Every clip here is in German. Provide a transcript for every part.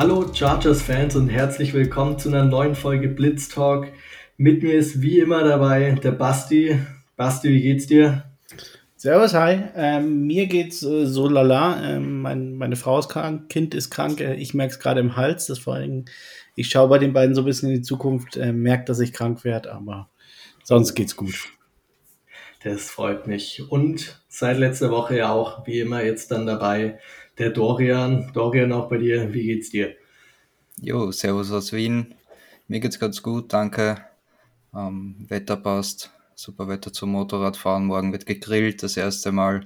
Hallo Chargers-Fans und herzlich willkommen zu einer neuen Folge Blitz Talk. Mit mir ist wie immer dabei der Basti. Basti, wie geht's dir? Servus, hi. Ähm, mir geht's äh, so lala. Ähm, mein, meine Frau ist krank, Kind ist krank. Äh, ich merke es gerade im Hals. Das vor allem, ich schaue bei den beiden so ein bisschen in die Zukunft, äh, merke, dass ich krank werde, aber sonst geht's gut. Das freut mich. Und seit letzter Woche ja auch, wie immer, jetzt dann dabei der Dorian. Dorian, auch bei dir, wie geht's dir? Jo, Servus aus Wien. Mir geht's ganz gut, danke. Ähm, Wetter passt, super Wetter zum Motorradfahren. Morgen wird gegrillt, das erste Mal.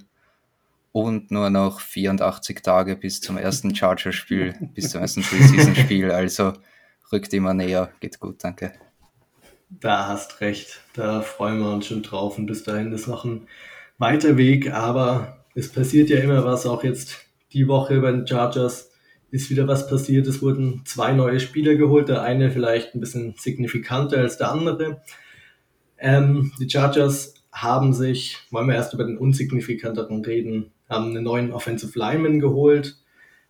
Und nur noch 84 Tage bis zum ersten Charger-Spiel, bis zum ersten Preseason-Spiel. Also rückt immer näher, geht gut, danke. Da hast recht, da freuen wir uns schon drauf und bis dahin ist noch ein weiter Weg, aber es passiert ja immer was, auch jetzt die Woche bei den Chargers ist wieder was passiert. Es wurden zwei neue Spieler geholt, der eine vielleicht ein bisschen signifikanter als der andere. Ähm, die Chargers haben sich, wollen wir erst über den unsignifikanteren reden, haben einen neuen Offensive Lineman geholt,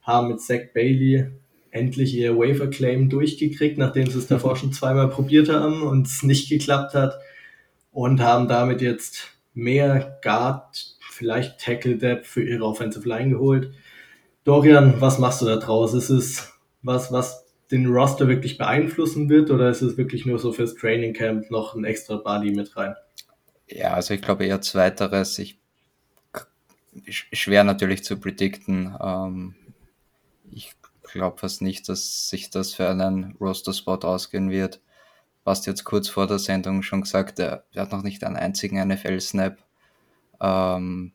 haben mit Zach Bailey endlich ihr Waiver Claim durchgekriegt, nachdem sie es davor schon zweimal probiert haben und es nicht geklappt hat und haben damit jetzt mehr Guard, vielleicht Tackle Depth für ihre Offensive Line geholt. Dorian, was machst du da draus? Ist es was, was den Roster wirklich beeinflussen wird oder ist es wirklich nur so fürs Training Camp noch ein extra Body mit rein? Ja, also ich glaube eher zweiteres. Ich schwer natürlich zu predikten. Ähm, ich glaube fast nicht, dass sich das für einen Roster-Spot ausgehen wird. Basti jetzt kurz vor der Sendung schon gesagt, er, er hat noch nicht einen einzigen NFL-Snap. Ähm,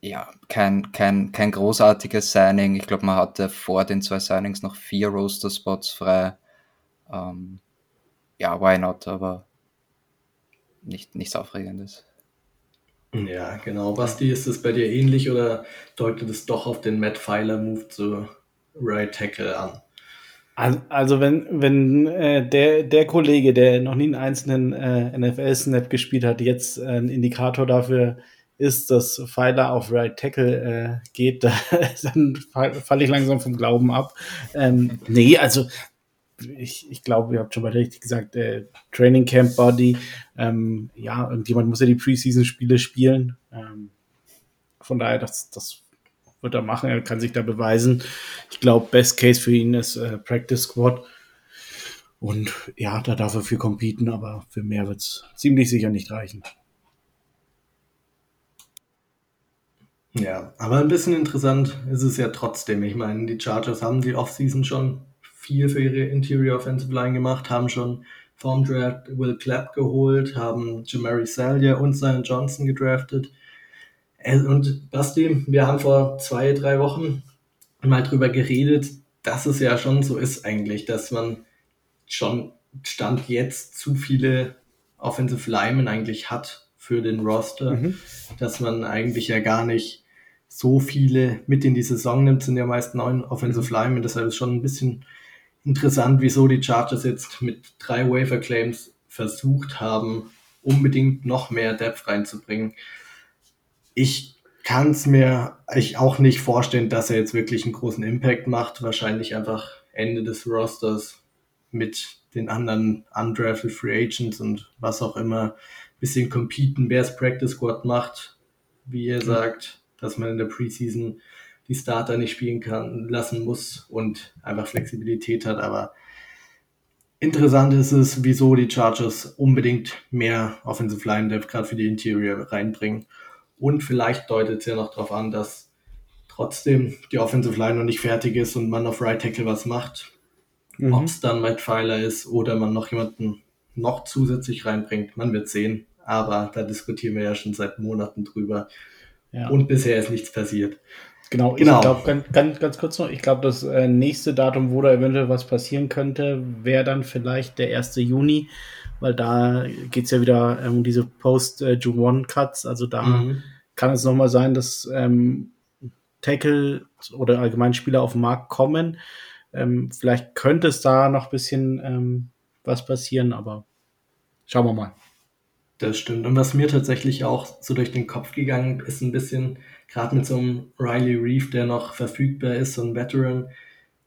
ja, kein, kein, kein großartiges Signing. Ich glaube, man hatte vor den zwei Signings noch vier Roster-Spots frei. Ähm, ja, why not, aber nicht, nichts Aufregendes. Ja, genau. Basti, ist es bei dir ähnlich oder deutet es doch auf den Matt Pfeiler Move zu Right Tackle an? Also wenn, wenn äh, der, der Kollege, der noch nie einen einzelnen äh, NFL-Snap gespielt hat, jetzt äh, ein Indikator dafür ist, dass Pfeiler auf Right Tackle äh, geht, dann falle ich langsam vom Glauben ab. Ähm, nee, also ich, ich glaube, ihr habt schon mal richtig gesagt, äh, Training Camp Body. Ähm, ja, irgendjemand muss ja die Preseason-Spiele spielen. Ähm, von daher, das, das wird er machen. Er kann sich da beweisen. Ich glaube, Best Case für ihn ist äh, Practice Squad. Und ja, da darf er für competen, aber für mehr wird es ziemlich sicher nicht reichen. Ja, aber ein bisschen interessant ist es ja trotzdem. Ich meine, die Chargers haben die Offseason schon viel für ihre Interior Offensive Line gemacht, haben schon vom Draft Will Clapp geholt, haben Jamari Salyer und Zion Johnson gedraftet. Äh, und Basti, wir haben vor zwei, drei Wochen mal drüber geredet, dass es ja schon so ist eigentlich, dass man schon Stand jetzt zu viele Offensive Linemen eigentlich hat für den Roster, mhm. dass man eigentlich ja gar nicht so viele mit in die Saison nimmt, sind ja meist neun Offensive mhm. Linemen, deshalb ist schon ein bisschen interessant, wieso die Chargers jetzt mit drei Waiver Claims versucht haben, unbedingt noch mehr Depth reinzubringen. Ich kann es mir ich auch nicht vorstellen, dass er jetzt wirklich einen großen Impact macht. Wahrscheinlich einfach Ende des Rosters mit den anderen undrafted Free Agents und was auch immer. Bisschen competen, wer es Practice Squad macht, wie ihr mhm. sagt, dass man in der Preseason die Starter nicht spielen kann, lassen muss und einfach Flexibilität hat. Aber interessant ist es, wieso die Chargers unbedingt mehr Offensive Line Depth gerade für die Interior reinbringen. Und vielleicht deutet es ja noch darauf an, dass trotzdem die Offensive Line noch nicht fertig ist und man auf Right Tackle was macht. Mhm. Ob es dann Matt Pfeiler ist oder man noch jemanden noch zusätzlich reinbringt, man wird sehen. Aber da diskutieren wir ja schon seit Monaten drüber. Ja. Und bisher ist nichts passiert. Genau, genau. ich glaube, ganz, ganz, ganz kurz noch, ich glaube, das äh, nächste Datum, wo da eventuell was passieren könnte, wäre dann vielleicht der 1. Juni, weil da geht es ja wieder um ähm, diese Post-June-One-Cuts, also da mhm. kann es nochmal sein, dass ähm, Tackle oder allgemein Spieler auf den Markt kommen. Ähm, vielleicht könnte es da noch ein bisschen ähm, was passieren, aber schauen wir mal. Das stimmt. Und was mir tatsächlich auch so durch den Kopf gegangen ist, ein bisschen, gerade mit so einem Riley Reef, der noch verfügbar ist, so ein Veteran,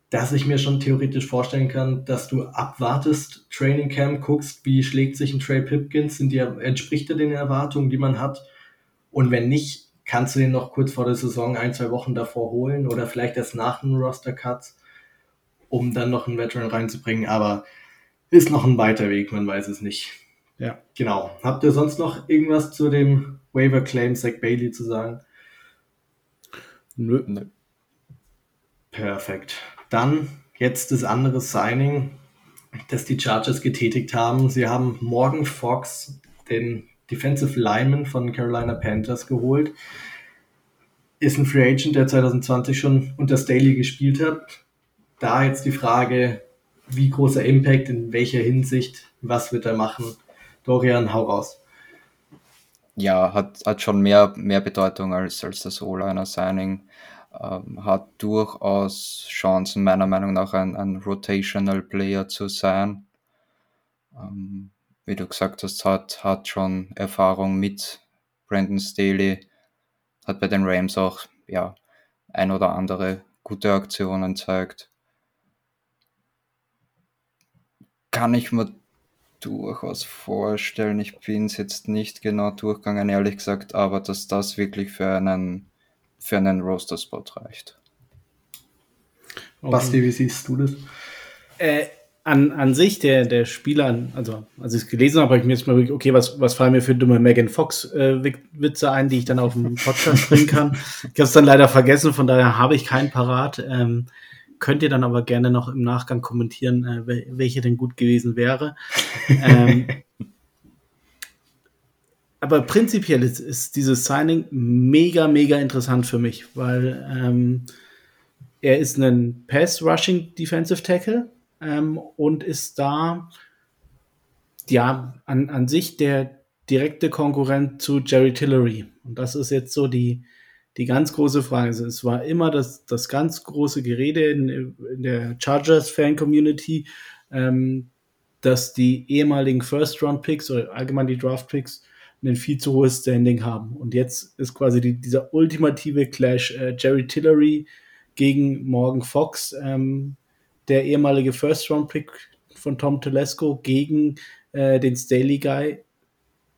dass ich mir schon theoretisch vorstellen kann, dass du abwartest, Training Camp, guckst, wie schlägt sich ein Trey Pipkins, sind die, entspricht er den Erwartungen, die man hat? Und wenn nicht, kannst du den noch kurz vor der Saison ein, zwei Wochen davor holen oder vielleicht erst nach dem Roster Cuts, um dann noch einen Veteran reinzubringen. Aber ist noch ein weiter Weg, man weiß es nicht. Ja. Genau. Habt ihr sonst noch irgendwas zu dem Waiver Claim Zach Bailey zu sagen? Nö. Nö. Perfekt. Dann jetzt das andere Signing, das die Chargers getätigt haben. Sie haben Morgan Fox, den Defensive Lineman von Carolina Panthers, geholt. Ist ein Free Agent, der 2020 schon unter Staley gespielt hat. Da jetzt die Frage, wie großer Impact, in welcher Hinsicht, was wird er machen? Dorian, hau raus. Ja, hat, hat schon mehr, mehr Bedeutung als, als das O-Liner-Signing. Ähm, hat durchaus Chancen, meiner Meinung nach, ein, ein Rotational Player zu sein. Ähm, wie du gesagt hast, hat, hat schon Erfahrung mit Brandon Staley, hat bei den Rams auch ja, ein oder andere gute Aktionen zeigt. Kann ich mir durchaus vorstellen. Ich bin es jetzt nicht genau durchgegangen, ehrlich gesagt, aber dass das wirklich für einen, für einen Roaster-Spot reicht. Okay. Basti, wie siehst du das? Äh, an, an sich, der, der Spieler, also als ich es gelesen habe, habe ich mir jetzt mal wirklich, okay, was, was fallen mir für dumme Megan Fox-Witze äh, ein, die ich dann auf dem Podcast bringen kann. Ich habe es dann leider vergessen, von daher habe ich keinen parat. Ähm, Könnt ihr dann aber gerne noch im Nachgang kommentieren, äh, welche denn gut gewesen wäre. Ähm, aber prinzipiell ist, ist, dieses Signing mega, mega interessant für mich, weil ähm, er ist ein Pass-Rushing Defensive Tackle ähm, und ist da ja an, an sich der direkte Konkurrent zu Jerry Tillery. Und das ist jetzt so die, die ganz große Frage. Also es war immer das, das ganz große Gerede in, in der Chargers-Fan-Community, ähm, dass die ehemaligen First-Round-Picks oder allgemein die Draft-Picks ein viel zu hohes Standing haben. Und jetzt ist quasi die, dieser ultimative Clash äh, Jerry Tillery gegen Morgan Fox, ähm, der ehemalige First-Round-Pick von Tom Telesco gegen äh, den Staley Guy.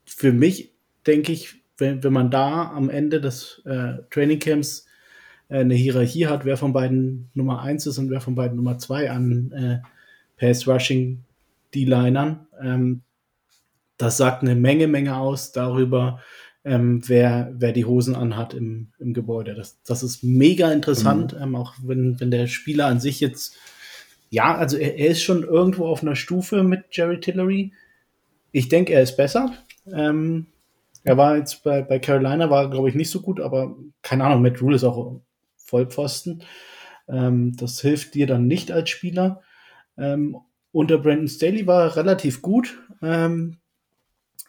Für mich, denke ich, wenn, wenn man da am Ende des äh, Trainingcamps äh, eine Hierarchie hat, wer von beiden Nummer 1 ist und wer von beiden Nummer 2 an äh, Pass Rushing D-Linern, ähm, das sagt eine Menge, Menge aus darüber, ähm, wer, wer die Hosen anhat im, im Gebäude. Das, das ist mega interessant, mhm. ähm, auch wenn, wenn der Spieler an sich jetzt, ja, also er, er, ist schon irgendwo auf einer Stufe mit Jerry Tillery. Ich denke, er ist besser. Ähm, er war jetzt bei, bei Carolina, war glaube ich nicht so gut, aber keine Ahnung, Matt Rule ist auch Vollpfosten. Ähm, das hilft dir dann nicht als Spieler. Unter Brandon Staley war er relativ gut. Ähm,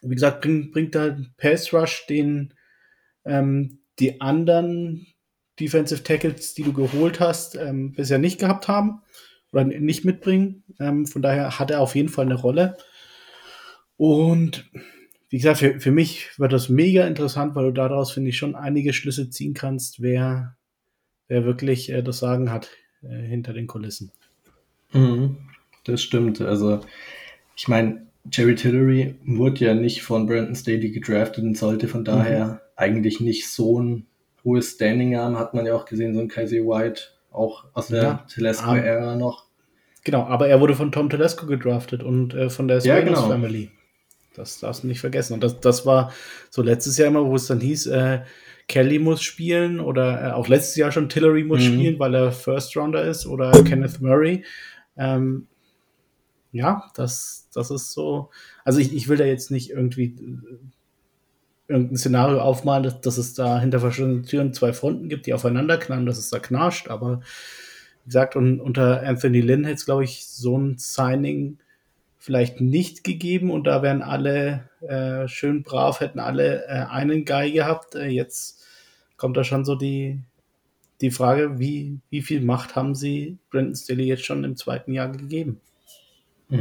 wie gesagt, bringt, bringt da Pass Rush, den ähm, die anderen Defensive Tackles, die du geholt hast, ähm, bisher nicht gehabt haben oder nicht mitbringen. Ähm, von daher hat er auf jeden Fall eine Rolle. Und wie gesagt, für, für mich wird das mega interessant, weil du daraus, finde ich, schon einige Schlüsse ziehen kannst, wer, wer wirklich äh, das Sagen hat äh, hinter den Kulissen. Mhm, das stimmt. Also, ich meine, Jerry Tillery wurde ja nicht von Brandon Staley gedraftet und sollte von daher mhm. eigentlich nicht so ein hohes Standing haben. Hat man ja auch gesehen, so ein Kaiser White, auch aus der ja, Telesco-Ära noch. Genau, aber er wurde von Tom Telesco gedraftet und äh, von der ja, genau. Family. Das darfst du nicht vergessen. Und das, das war so letztes Jahr immer, wo es dann hieß, äh, Kelly muss spielen oder äh, auch letztes Jahr schon Tillery muss mhm. spielen, weil er First Rounder ist oder Kenneth Murray. Ähm, ja, das, das ist so. Also ich, ich will da jetzt nicht irgendwie äh, irgendein Szenario aufmalen, dass, dass es da hinter verschiedenen Türen zwei Fronten gibt, die aufeinander knallen, dass es da knarscht, aber wie gesagt, und unter Anthony Lynn hätte es, glaube ich, so ein Signing vielleicht nicht gegeben und da wären alle äh, schön brav, hätten alle äh, einen Guy gehabt. Äh, jetzt kommt da schon so die, die Frage, wie, wie viel Macht haben sie Brandon Staley jetzt schon im zweiten Jahr gegeben?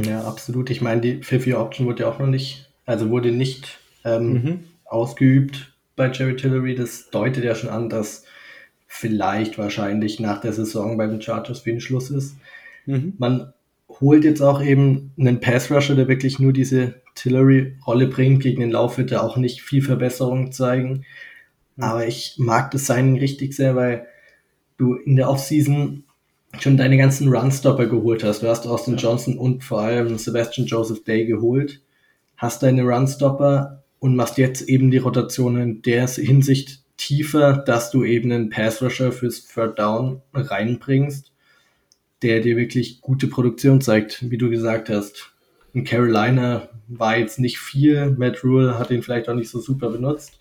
Ja, absolut. Ich meine, die Fifty Option wurde ja auch noch nicht, also wurde nicht ähm, mhm. ausgeübt bei Jerry Tillery. Das deutet ja schon an, dass vielleicht wahrscheinlich nach der Saison bei den Chargers wie ein Schluss ist. Mhm. Man holt jetzt auch eben einen Pass-Rusher, der wirklich nur diese Tillery-Rolle bringt. Gegen den Lauf wird er auch nicht viel Verbesserung zeigen. Mhm. Aber ich mag das Signing richtig sehr, weil du in der Offseason schon deine ganzen Runstopper geholt hast. Du hast Austin Johnson und vor allem Sebastian Joseph Day geholt, hast deine Runstopper und machst jetzt eben die Rotation in der Hinsicht tiefer, dass du eben einen Pass-Rusher fürs Third Down reinbringst, der dir wirklich gute Produktion zeigt, wie du gesagt hast. In Carolina war jetzt nicht viel, Matt Rule hat ihn vielleicht auch nicht so super benutzt,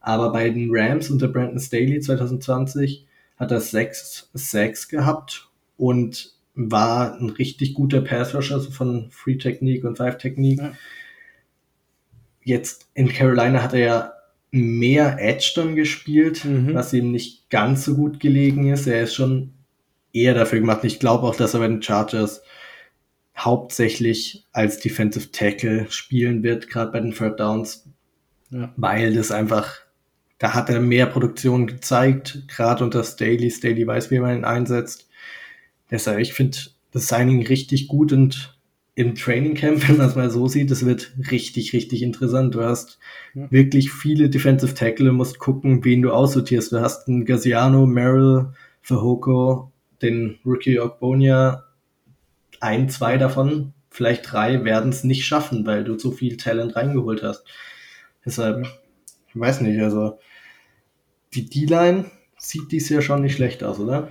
aber bei den Rams unter Brandon Staley 2020 hat er sechs Sacks gehabt und war ein richtig guter Pass-Rusher von Free Technique und Five Technique. Ja. Jetzt in Carolina hat er ja mehr Edge dann gespielt, mhm. was ihm nicht ganz so gut gelegen ist. Er ist schon eher dafür gemacht. Ich glaube auch, dass er bei den Chargers hauptsächlich als Defensive Tackle spielen wird, gerade bei den Third Downs, ja. weil das einfach da hat er mehr Produktion gezeigt, gerade unter Staley. Staley weiß, wie man ihn einsetzt. Deshalb, ich finde das Signing richtig gut und im Training Camp, wenn man es mal so sieht, das wird richtig, richtig interessant. Du hast ja. wirklich viele Defensive Tackle, musst gucken, wen du aussortierst. Du hast einen Gaziano, Merrill, Fahoko, den Rookie Ogbonia. Ein, zwei davon, vielleicht drei, werden es nicht schaffen, weil du so viel Talent reingeholt hast. Deshalb, ich weiß nicht, also die D-Line sieht dies ja schon nicht schlecht aus, oder?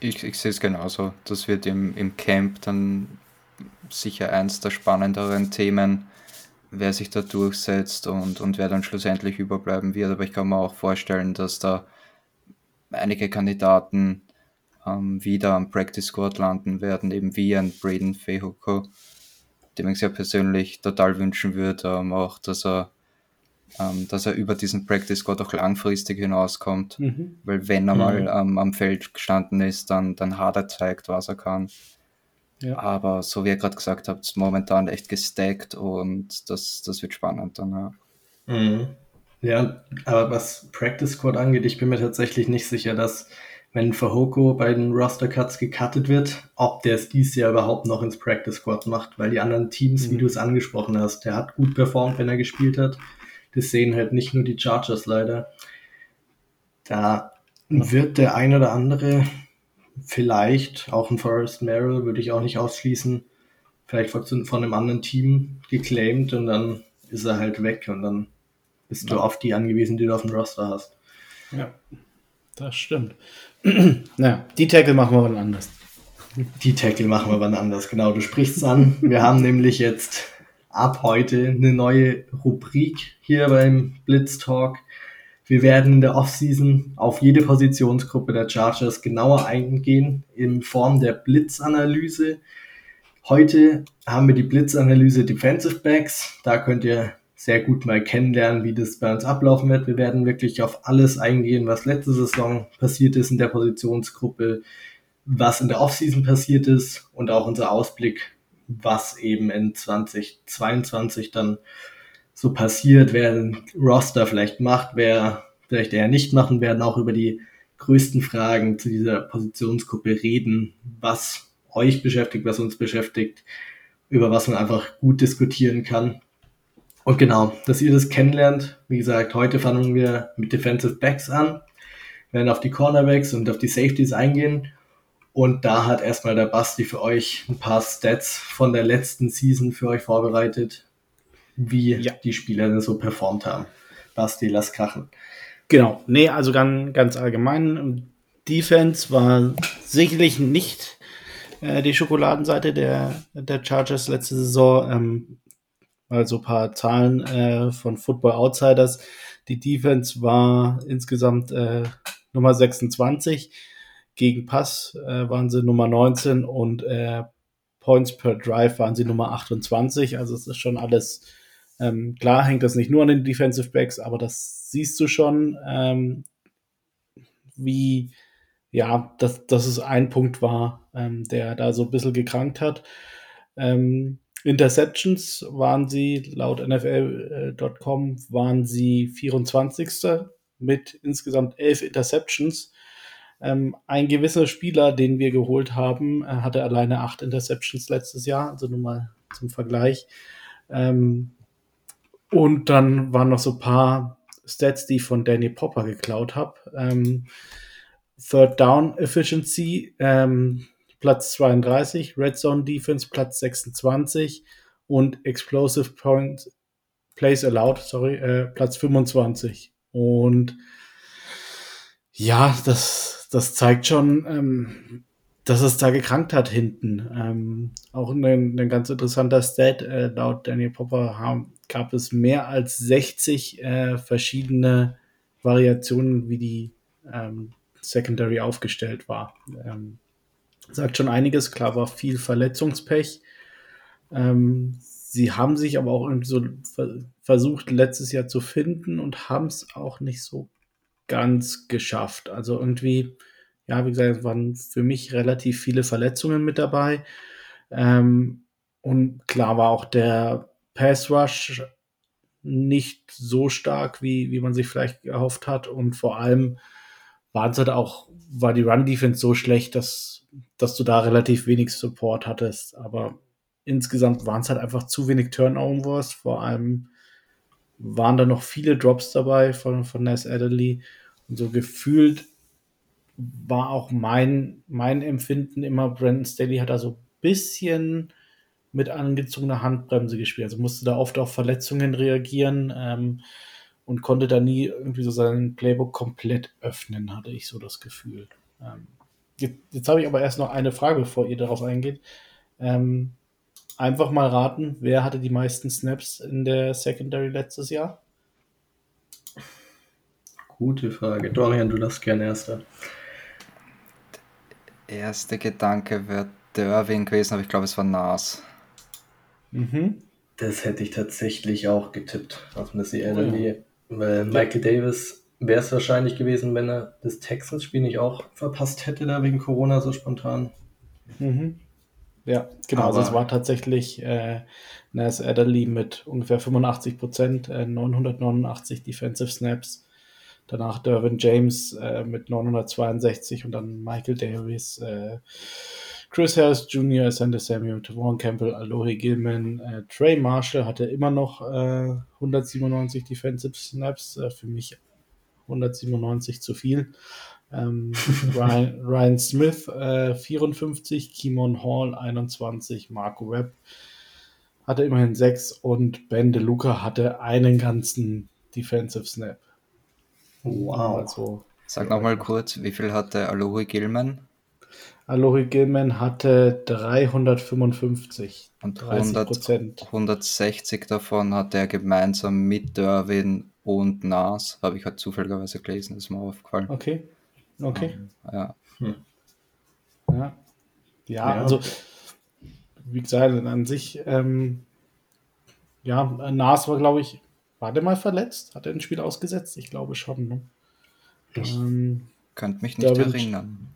Ich, ich sehe es genauso. Das wird im, im Camp dann sicher eins der spannenderen Themen, wer sich da durchsetzt und, und wer dann schlussendlich überbleiben wird. Aber ich kann mir auch vorstellen, dass da einige Kandidaten ähm, wieder am Practice Squad landen werden, eben wie ein Braden Fehoko, dem ich sehr persönlich total wünschen würde, ähm, auch dass er ähm, dass er über diesen Practice Squad auch langfristig hinauskommt. Mhm. Weil wenn er mhm. mal ähm, am Feld gestanden ist, dann, dann hat er zeigt, was er kann. Ja. Aber so wie ihr gerade gesagt habt, momentan echt gestackt und das, das wird spannend dann, ja. Mhm. Ja, aber was Practice Squad angeht, ich bin mir tatsächlich nicht sicher, dass wenn Fahoko bei den Roster Cuts gecuttet wird, ob der es dieses Jahr überhaupt noch ins Practice Squad macht, weil die anderen Teams, mhm. wie du es angesprochen hast, der hat gut performt, wenn er gespielt hat das sehen halt nicht nur die Chargers leider. Da wird der ein oder andere vielleicht, auch ein Forrest Merrill würde ich auch nicht ausschließen, vielleicht von, von einem anderen Team geclaimed und dann ist er halt weg und dann bist ja. du auf die angewiesen, die du auf dem Roster hast. Ja, das stimmt. naja, die Tackle machen wir wann anders. Die Tackle machen wir wann anders, genau. Du sprichst es an. Wir haben nämlich jetzt ab heute eine neue Rubrik hier beim Blitz Talk. Wir werden in der Offseason auf jede Positionsgruppe der Chargers genauer eingehen in Form der Blitzanalyse. Heute haben wir die Blitzanalyse Defensive Backs. Da könnt ihr sehr gut mal kennenlernen, wie das bei uns ablaufen wird. Wir werden wirklich auf alles eingehen, was letzte Saison passiert ist in der Positionsgruppe, was in der Offseason passiert ist und auch unser Ausblick was eben in 2022 dann so passiert, wer den Roster vielleicht macht, wer vielleicht eher nicht machen, werden auch über die größten Fragen zu dieser Positionsgruppe reden, was euch beschäftigt, was uns beschäftigt, über was man einfach gut diskutieren kann. Und genau, dass ihr das kennenlernt. Wie gesagt, heute fangen wir mit Defensive Backs an, werden auf die Cornerbacks und auf die Safeties eingehen und da hat erstmal der Basti für euch ein paar Stats von der letzten Season für euch vorbereitet, wie ja. die Spieler so performt haben. Basti, lass krachen. Genau, nee, also ganz, ganz allgemein. Defense war sicherlich nicht äh, die Schokoladenseite der, der Chargers letzte Saison. Ähm, also ein paar Zahlen äh, von Football Outsiders. Die Defense war insgesamt äh, Nummer 26 gegen Pass äh, waren sie Nummer 19 und äh, Points per Drive waren sie Nummer 28. Also es ist schon alles ähm, klar, hängt das nicht nur an den Defensive Backs, aber das siehst du schon, ähm, wie ja, dass, dass es ein Punkt war, ähm, der da so ein bisschen gekrankt hat. Ähm, Interceptions waren sie laut NFL.com waren sie 24. mit insgesamt elf Interceptions. Ähm, ein gewisser Spieler, den wir geholt haben, äh, hatte alleine acht Interceptions letztes Jahr, also nur mal zum Vergleich. Ähm, und dann waren noch so ein paar Stats, die ich von Danny Popper geklaut habe. Ähm, Third Down Efficiency, ähm, Platz 32, Red Zone Defense Platz 26 und Explosive Point Plays Allowed, sorry, äh, Platz 25. Und ja, das, das zeigt schon, ähm, dass es da gekrankt hat hinten. Ähm, auch ein, ein ganz interessanter Stat, äh, laut Daniel Popper haben, gab es mehr als 60 äh, verschiedene Variationen, wie die ähm, Secondary aufgestellt war. Ähm, sagt schon einiges. Klar war viel Verletzungspech. Ähm, sie haben sich aber auch so versucht, letztes Jahr zu finden und haben es auch nicht so ganz geschafft. Also irgendwie, ja, wie gesagt, es waren für mich relativ viele Verletzungen mit dabei. Ähm, und klar war auch der Pass Rush nicht so stark, wie, wie man sich vielleicht gehofft hat. Und vor allem waren es halt auch, war die Run Defense so schlecht, dass, dass du da relativ wenig Support hattest. Aber insgesamt waren es halt einfach zu wenig Turnovers. Vor allem waren da noch viele Drops dabei von, von Ness Adderley. Und so gefühlt war auch mein, mein Empfinden immer, Brandon Staley hat da so ein bisschen mit angezogener Handbremse gespielt. Also musste da oft auf Verletzungen reagieren. Ähm, und konnte da nie irgendwie so seinen Playbook komplett öffnen, hatte ich so das Gefühl. Ähm, jetzt, jetzt habe ich aber erst noch eine Frage, bevor ihr darauf eingeht. Ähm, einfach mal raten, wer hatte die meisten Snaps in der Secondary letztes Jahr? Gute Frage. Dorian, du darfst gerne erster. Der erste Gedanke wäre Derwin gewesen, aber ich glaube, es war Nas. Mhm. Das hätte ich tatsächlich auch getippt auf Missy Adderley. Oh ja. Weil Michael Davis wäre es wahrscheinlich gewesen, wenn er das Texans-Spiel nicht auch verpasst hätte, da wegen Corona so spontan. Mhm. Ja, genau. Aber also es war tatsächlich äh, Nas Adderley mit ungefähr 85 Prozent, äh, 989 Defensive Snaps. Danach Dervin James äh, mit 962 und dann Michael Davis, äh, Chris Harris Jr., Sander Samuel, Tavon Campbell, Alohi Gilman, äh, Trey Marshall hatte immer noch äh, 197 Defensive Snaps, äh, für mich 197 zu viel. Ähm, Ryan, Ryan, Smith 54, äh, Kimon Hall 21, Marco Webb hatte immerhin 6 und Ben DeLuca hatte einen ganzen Defensive Snap. Wow. Also, Sag nochmal kurz, wie viel hatte Alohi Gilman? Alohi Gilman hatte 355. Und 100, 160 davon hat er gemeinsam mit Derwin und Nas. Habe ich halt zufälligerweise gelesen, ist mir aufgefallen. Okay. Okay. Ja. Hm. Ja. ja. ja. also wie gesagt, an sich, ähm, ja, Nas war, glaube ich, war der mal verletzt? Hat er ein Spiel ausgesetzt? Ich glaube schon. Ne? Ich ähm, könnte mich nicht erinnern.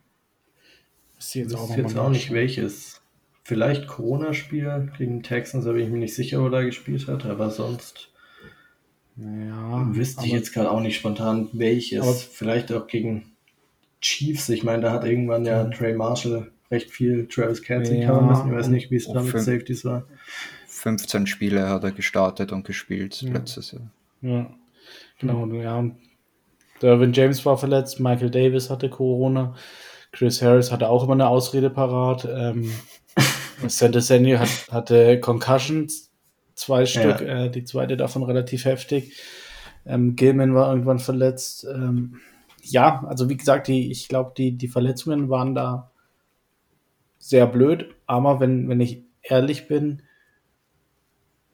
Ist jetzt auch, jetzt auch nicht welches. Vielleicht Corona-Spiel gegen Texans, da bin ich mir nicht sicher, wo er gespielt hat, aber sonst ja, wüsste ich jetzt gerade auch nicht spontan welches. Vielleicht auch gegen Chiefs. Ich meine, da hat irgendwann ja Trey Marshall recht viel Travis Kelsey ja, kann. Ich weiß nicht, wie es da mit Safeties war. 15 Spiele hat er gestartet und gespielt ja. letztes Jahr. Ja, genau. Ja. Derwin James war verletzt, Michael Davis hatte Corona. Chris Harris hatte auch immer eine Ausrede parat. Ähm, Santa Senio hat, hatte Concussions, zwei Stück, ja. äh, die zweite davon relativ heftig. Ähm, Gilman war irgendwann verletzt. Ähm, ja, also wie gesagt, die, ich glaube, die, die Verletzungen waren da sehr blöd, aber wenn, wenn ich ehrlich bin,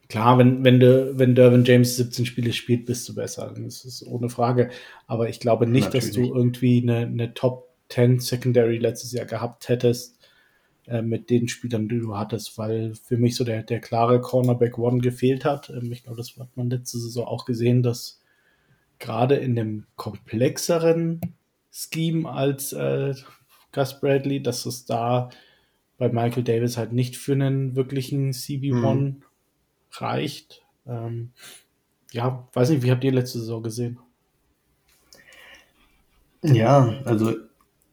klar, wenn, wenn, de, wenn Dervin James 17 Spiele spielt, bist du besser. Das ist ohne Frage. Aber ich glaube nicht, Natürlich. dass du irgendwie eine, eine Top 10 Secondary letztes Jahr gehabt hättest äh, mit den Spielern, die du hattest, weil für mich so der, der klare Cornerback One gefehlt hat. Ähm, ich glaube, das hat man letzte Saison auch gesehen, dass gerade in dem komplexeren Scheme als äh, Gus Bradley, dass es da bei Michael Davis halt nicht für einen wirklichen CB1 mhm. reicht. Ähm, ja, weiß nicht, wie habt ihr letzte Saison gesehen? Ja, also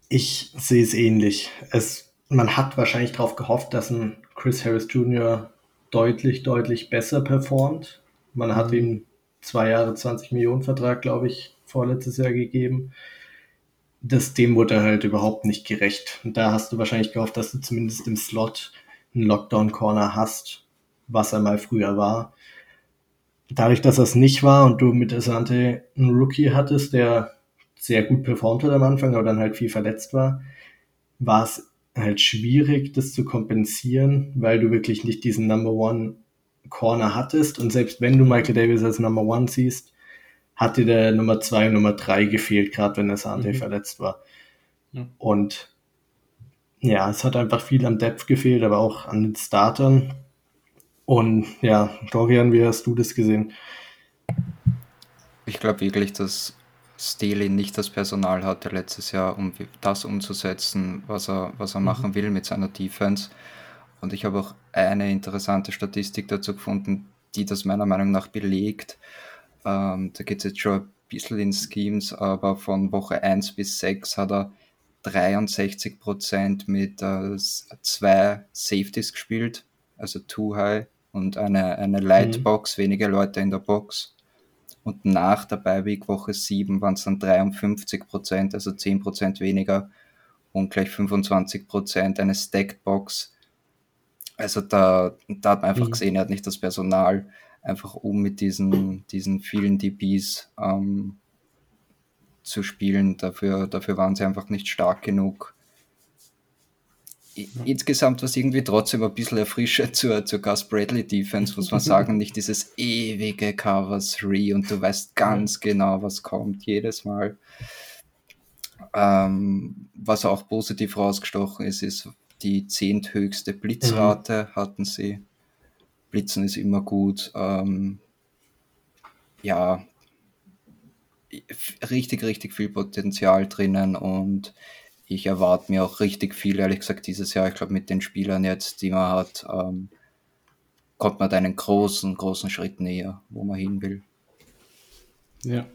ich sehe es ähnlich. Es, man hat wahrscheinlich darauf gehofft, dass ein Chris Harris Jr. deutlich, deutlich besser performt. Man hat ihm zwei Jahre 20 Millionen Vertrag, glaube ich, vorletztes Jahr gegeben. Das, dem wurde halt überhaupt nicht gerecht. Und da hast du wahrscheinlich gehofft, dass du zumindest im Slot einen Lockdown-Corner hast, was er mal früher war. Dadurch, dass das nicht war und du mit Asante einen Rookie hattest, der sehr gut performt hat am Anfang, aber dann halt viel verletzt war, war es halt schwierig, das zu kompensieren, weil du wirklich nicht diesen Number One Corner hattest. Und selbst wenn du Michael Davis als Number One siehst, hat dir der Nummer zwei und Nummer drei gefehlt, gerade wenn der Sante mhm. verletzt war. Ja. Und ja, es hat einfach viel am Depth gefehlt, aber auch an den Startern. Und ja, Dorian, wie hast du das gesehen? Ich glaube wirklich, dass Staley nicht das Personal hatte letztes Jahr, um das umzusetzen, was er, was er mhm. machen will mit seiner Defense. Und ich habe auch eine interessante Statistik dazu gefunden, die das meiner Meinung nach belegt. Ähm, da geht es jetzt schon ein bisschen in Schemes, aber von Woche 1 bis 6 hat er 63% mit äh, zwei Safeties gespielt, also Too High und eine, eine Lightbox, mhm. wenige Leute in der Box. Und nach der Beiweek Woche 7 waren es dann 53 Prozent, also 10 Prozent weniger und gleich 25 Prozent eine Stacked Box. Also da, da hat man einfach mhm. gesehen, er hat nicht das Personal, einfach um mit diesen, diesen vielen DBs ähm, zu spielen. Dafür, dafür waren sie einfach nicht stark genug insgesamt war es irgendwie trotzdem ein bisschen erfrischend zur, zur Gus Bradley Defense, muss man sagen. Nicht dieses ewige Cover 3 und du weißt ganz genau, was kommt jedes Mal. Ähm, was auch positiv rausgestochen ist, ist die zehnthöchste Blitzrate mhm. hatten sie. Blitzen ist immer gut. Ähm, ja, richtig, richtig viel Potenzial drinnen und ich erwarte mir auch richtig viel, ehrlich gesagt, dieses Jahr. Ich glaube, mit den Spielern jetzt, die man hat, ähm, kommt man da einen großen, großen Schritt näher, wo man hin will. Ja.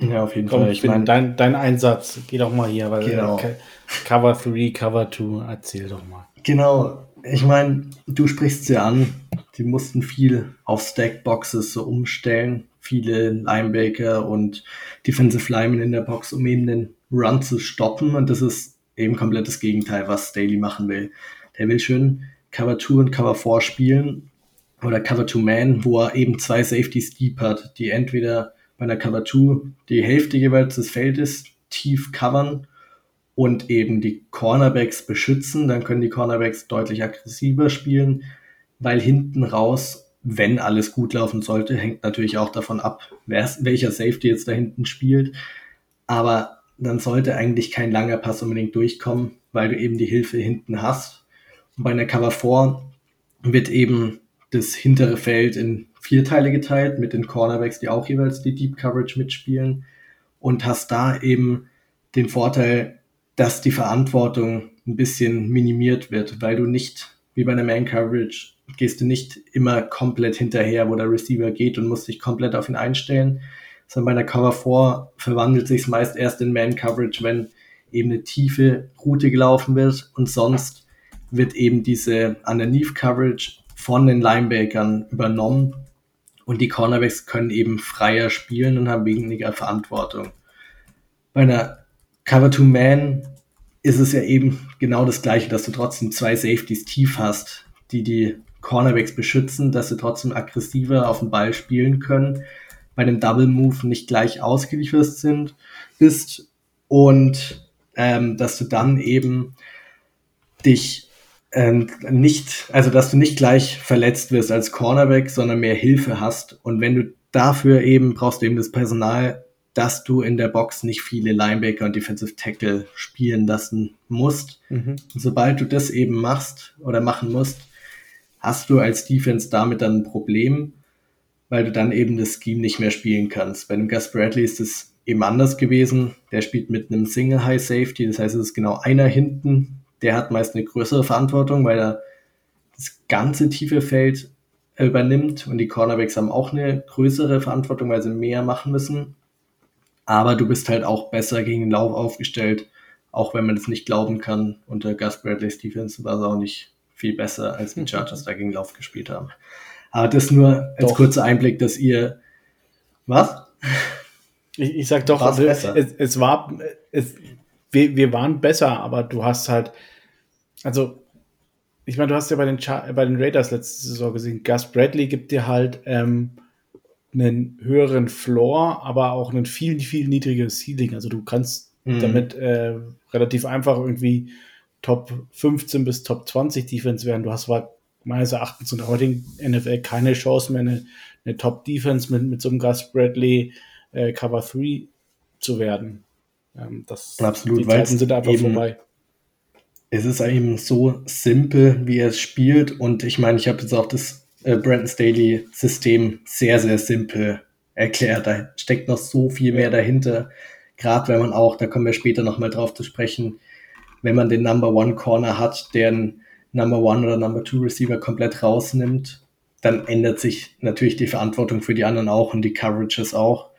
Ja, auf jeden Komm, Fall. Ich meine, dein, dein Einsatz, geh doch mal hier, weil genau. Cover 3, Cover 2, erzähl doch mal. Genau. Ich meine, du sprichst sie an. Die mussten viel auf Stackboxes so umstellen. Viele Linebaker und Defensive Linemen in der Box, um eben den Run zu stoppen. Und das ist eben komplett das Gegenteil, was Staley machen will. Der will schön Cover 2 und Cover 4 spielen oder Cover 2 Man, wo er eben zwei Safeties deep hat, die entweder bei einer Cover 2 die Hälfte jeweils des Feldes tief covern und eben die Cornerbacks beschützen. Dann können die Cornerbacks deutlich aggressiver spielen, weil hinten raus, wenn alles gut laufen sollte, hängt natürlich auch davon ab, wer, welcher Safety jetzt da hinten spielt. Aber dann sollte eigentlich kein langer Pass unbedingt durchkommen, weil du eben die Hilfe hinten hast. Und bei einer Cover 4 wird eben das hintere Feld in vier Teile geteilt mit den Cornerbacks, die auch jeweils die Deep Coverage mitspielen und hast da eben den Vorteil, dass die Verantwortung ein bisschen minimiert wird, weil du nicht wie bei einer Man Coverage gehst du nicht immer komplett hinterher, wo der Receiver geht und musst dich komplett auf ihn einstellen, sondern bei einer Cover 4 verwandelt sich meist erst in Man Coverage, wenn eben eine tiefe Route gelaufen wird und sonst wird eben diese Underneath Coverage von den Linebackern übernommen und die Cornerbacks können eben freier spielen und haben weniger Verantwortung. Bei einer Cover 2 Man ist es ja eben genau das gleiche, dass du trotzdem zwei Safeties tief hast, die die Cornerbacks beschützen, dass sie trotzdem aggressiver auf den Ball spielen können bei dem Double Move nicht gleich ausgeliefert sind, bist und ähm, dass du dann eben dich ähm, nicht, also dass du nicht gleich verletzt wirst als Cornerback, sondern mehr Hilfe hast. Und wenn du dafür eben brauchst du eben das Personal, dass du in der Box nicht viele Linebacker und Defensive Tackle spielen lassen musst. Mhm. Sobald du das eben machst oder machen musst, hast du als Defense damit dann ein Problem weil du dann eben das Scheme nicht mehr spielen kannst. Bei dem Gus Bradley ist es eben anders gewesen. Der spielt mit einem Single High Safety, das heißt, es ist genau einer hinten, der hat meist eine größere Verantwortung, weil er das ganze tiefe Feld übernimmt und die Cornerbacks haben auch eine größere Verantwortung, weil sie mehr machen müssen. Aber du bist halt auch besser gegen den Lauf aufgestellt, auch wenn man das nicht glauben kann. Unter Gus Bradley's Defense war es auch nicht viel besser, als die Chargers da gegen Lauf gespielt haben. Aber das nur als doch. kurzer Einblick, dass ihr was? Ich, ich sag doch, also, es, es, war, es, wir, wir waren besser, aber du hast halt, also ich meine, du hast ja bei den, bei den Raiders letzte Saison gesehen, Gus Bradley gibt dir halt ähm, einen höheren Floor, aber auch einen viel, viel niedrigeres Ceiling. Also du kannst mhm. damit äh, relativ einfach irgendwie Top 15 bis Top 20 Defense werden. Du hast war meines Erachtens in der heutigen NFL keine Chance mehr, eine, eine Top Defense mit, mit so einem Gus Bradley äh, Cover 3 zu werden. Ähm, das, Absolut, die Zeiten sind einfach vorbei es ist eben so simpel, wie er es spielt. Und ich meine, ich habe jetzt auch das äh, Brandon Staley-System sehr, sehr simpel erklärt. Da steckt noch so viel mehr dahinter. Gerade wenn man auch, da kommen wir später nochmal drauf zu sprechen, wenn man den Number One Corner hat, der einen Number One oder Number Two Receiver komplett rausnimmt, dann ändert sich natürlich die Verantwortung für die anderen auch und die Coverages auch.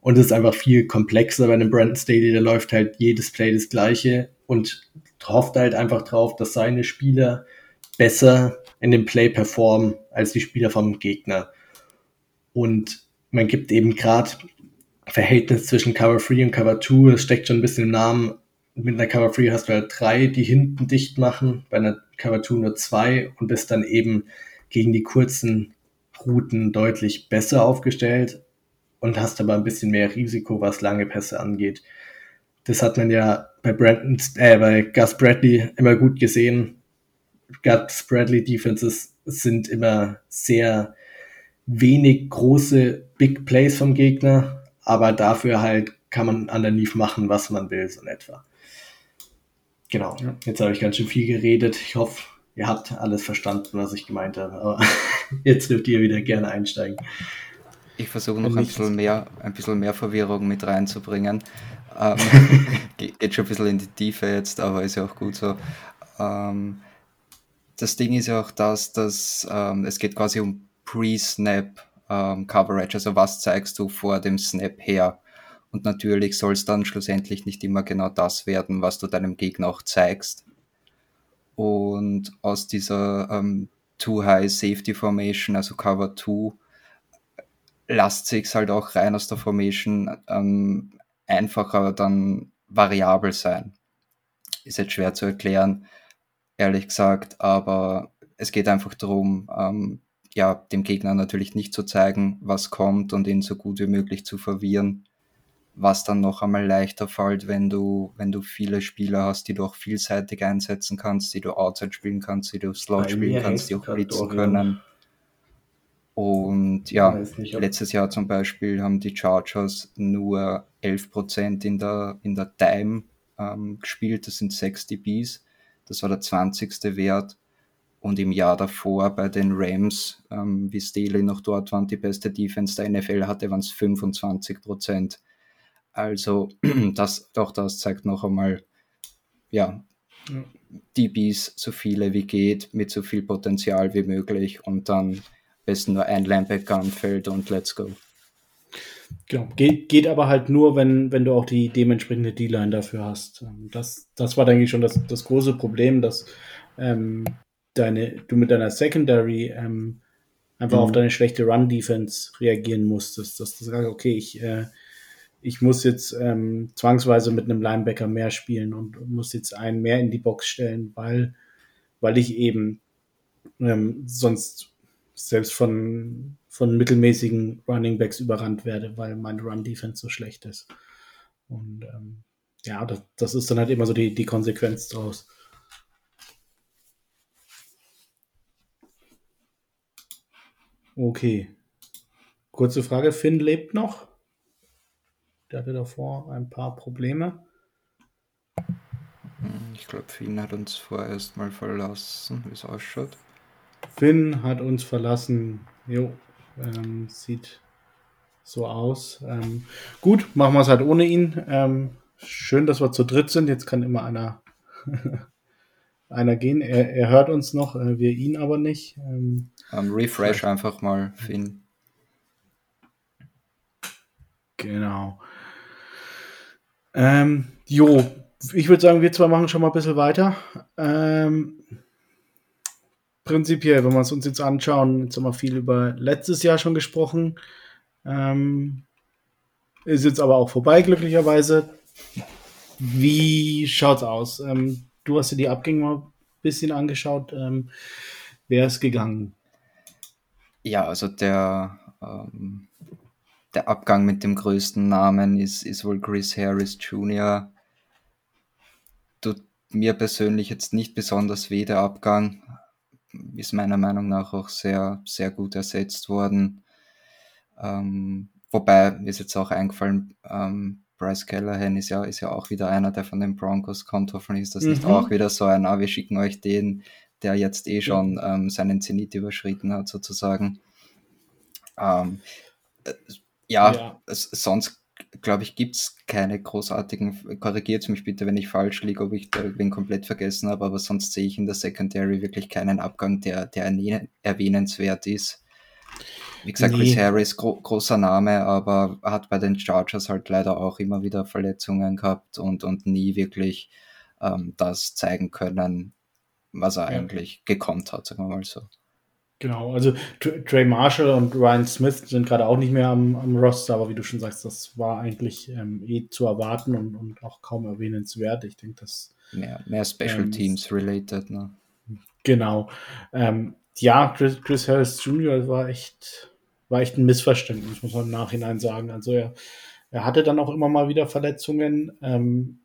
Und es ist einfach viel komplexer bei einem Brandon Staley, der läuft halt jedes Play das gleiche und hofft halt einfach drauf, dass seine Spieler besser in dem Play performen als die Spieler vom Gegner. Und man gibt eben gerade Verhältnis zwischen Cover 3 und Cover 2, es steckt schon ein bisschen im Namen. Mit einer Cover 3 hast du halt drei, die hinten dicht machen, bei einer Cover 2 nur zwei und bist dann eben gegen die kurzen Routen deutlich besser aufgestellt und hast aber ein bisschen mehr Risiko, was lange Pässe angeht. Das hat man ja bei Brandon, äh, bei Gus Bradley immer gut gesehen. Gus Bradley Defenses sind immer sehr wenig große Big Plays vom Gegner, aber dafür halt kann man underneath machen, was man will, so in etwa. Genau. Ja. Jetzt habe ich ganz schön viel geredet. Ich hoffe, ihr habt alles verstanden, was ich gemeint habe. Aber jetzt dürft ihr wieder gerne einsteigen. Ich versuche noch ein bisschen mehr, ein bisschen mehr Verwirrung mit reinzubringen. Ähm, geht schon ein bisschen in die Tiefe jetzt, aber ist ja auch gut so. Ähm, das Ding ist ja auch das, dass ähm, es geht quasi um Pre-Snap ähm, Coverage, also was zeigst du vor dem Snap her? Und natürlich soll es dann schlussendlich nicht immer genau das werden, was du deinem Gegner auch zeigst. Und aus dieser ähm, Too High Safety Formation, also Cover 2, lasst sich halt auch rein aus der Formation ähm, einfacher dann variabel sein. Ist jetzt schwer zu erklären, ehrlich gesagt, aber es geht einfach darum, ähm, ja, dem Gegner natürlich nicht zu zeigen, was kommt und ihn so gut wie möglich zu verwirren, was dann noch einmal leichter fällt, wenn du, wenn du viele Spieler hast, die du auch vielseitig einsetzen kannst, die du Outside spielen kannst, die du Slot spielen kannst, die auch blitzen können. Und ja, nicht, letztes Jahr zum Beispiel haben die Chargers nur 11% in der, in der Time ähm, gespielt. Das sind 6 dBs. Das war der 20. Wert. Und im Jahr davor bei den Rams, ähm, wie Staley noch dort waren, die beste Defense der NFL hatte, waren es 25 Also das, doch das zeigt noch einmal, ja, ja, DBs so viele wie geht, mit so viel Potenzial wie möglich und dann besten nur ein Linebacker am Feld und let's go. Genau. Geht, geht aber halt nur, wenn, wenn du auch die dementsprechende D-Line dafür hast. Ähm, das, das war, denke ich, schon das, das große Problem, dass ähm, deine, du mit deiner Secondary ähm, einfach mhm. auf deine schlechte Run-Defense reagieren musstest. Dass du sagst, okay, ich, äh, ich muss jetzt ähm, zwangsweise mit einem Linebacker mehr spielen und muss jetzt einen mehr in die Box stellen, weil, weil ich eben ähm, sonst selbst von, von mittelmäßigen Running Backs überrannt werde, weil meine Run-Defense so schlecht ist. Und ähm, ja, das, das ist dann halt immer so die, die Konsequenz draus. Okay. Kurze Frage, Finn lebt noch? Der hatte davor ein paar Probleme. Ich glaube, Finn hat uns vorerst mal verlassen, wie es ausschaut. Finn hat uns verlassen. Jo, ähm, sieht so aus. Ähm, gut, machen wir es halt ohne ihn. Ähm, schön, dass wir zu dritt sind. Jetzt kann immer einer einer gehen. Er, er hört uns noch, äh, wir ihn aber nicht. Ähm, refresh einfach mal, Finn. Genau. Ähm, jo, ich würde sagen, wir zwei machen schon mal ein bisschen weiter. Ähm, prinzipiell, wenn wir es uns jetzt anschauen, jetzt haben wir viel über letztes Jahr schon gesprochen. Ähm, ist jetzt aber auch vorbei, glücklicherweise. Wie schaut's aus? Ähm, du hast dir die Abgänge mal ein bisschen angeschaut. Ähm, wer ist gegangen? Ja, also der, ähm, der Abgang mit dem größten Namen ist, ist wohl Chris Harris Jr. Tut mir persönlich jetzt nicht besonders weh, der Abgang. Ist meiner Meinung nach auch sehr, sehr gut ersetzt worden. Ähm, wobei, mir ist jetzt auch eingefallen, ähm, Bryce Callahan ist ja, ist ja auch wieder einer, der von den Broncos kommt. Hoffentlich ist das mhm. nicht auch wieder so ein, ah, wir schicken euch den, der jetzt eh schon ähm, seinen Zenit überschritten hat, sozusagen. Ähm, äh, ja, ja. Sonst glaube ich, gibt es keine großartigen, korrigiert mich bitte, wenn ich falsch liege, ob ich den komplett vergessen habe, aber sonst sehe ich in der Secondary wirklich keinen Abgang, der, der erwähnenswert ist. Wie gesagt, nee. Chris Harris, gro großer Name, aber hat bei den Chargers halt leider auch immer wieder Verletzungen gehabt und, und nie wirklich ähm, das zeigen können, was er ja. eigentlich gekonnt hat, sagen wir mal so. Genau, also Trey Marshall und Ryan Smith sind gerade auch nicht mehr am, am, Roster, aber wie du schon sagst, das war eigentlich ähm, eh zu erwarten und, und, auch kaum erwähnenswert. Ich denke, das. Mehr, mehr Special ähm, Teams related, ne? Genau. Ähm, ja, Chris, Chris Harris Jr. war echt war echt ein Missverständnis, muss man im Nachhinein sagen. Also er, er hatte dann auch immer mal wieder Verletzungen. Ähm,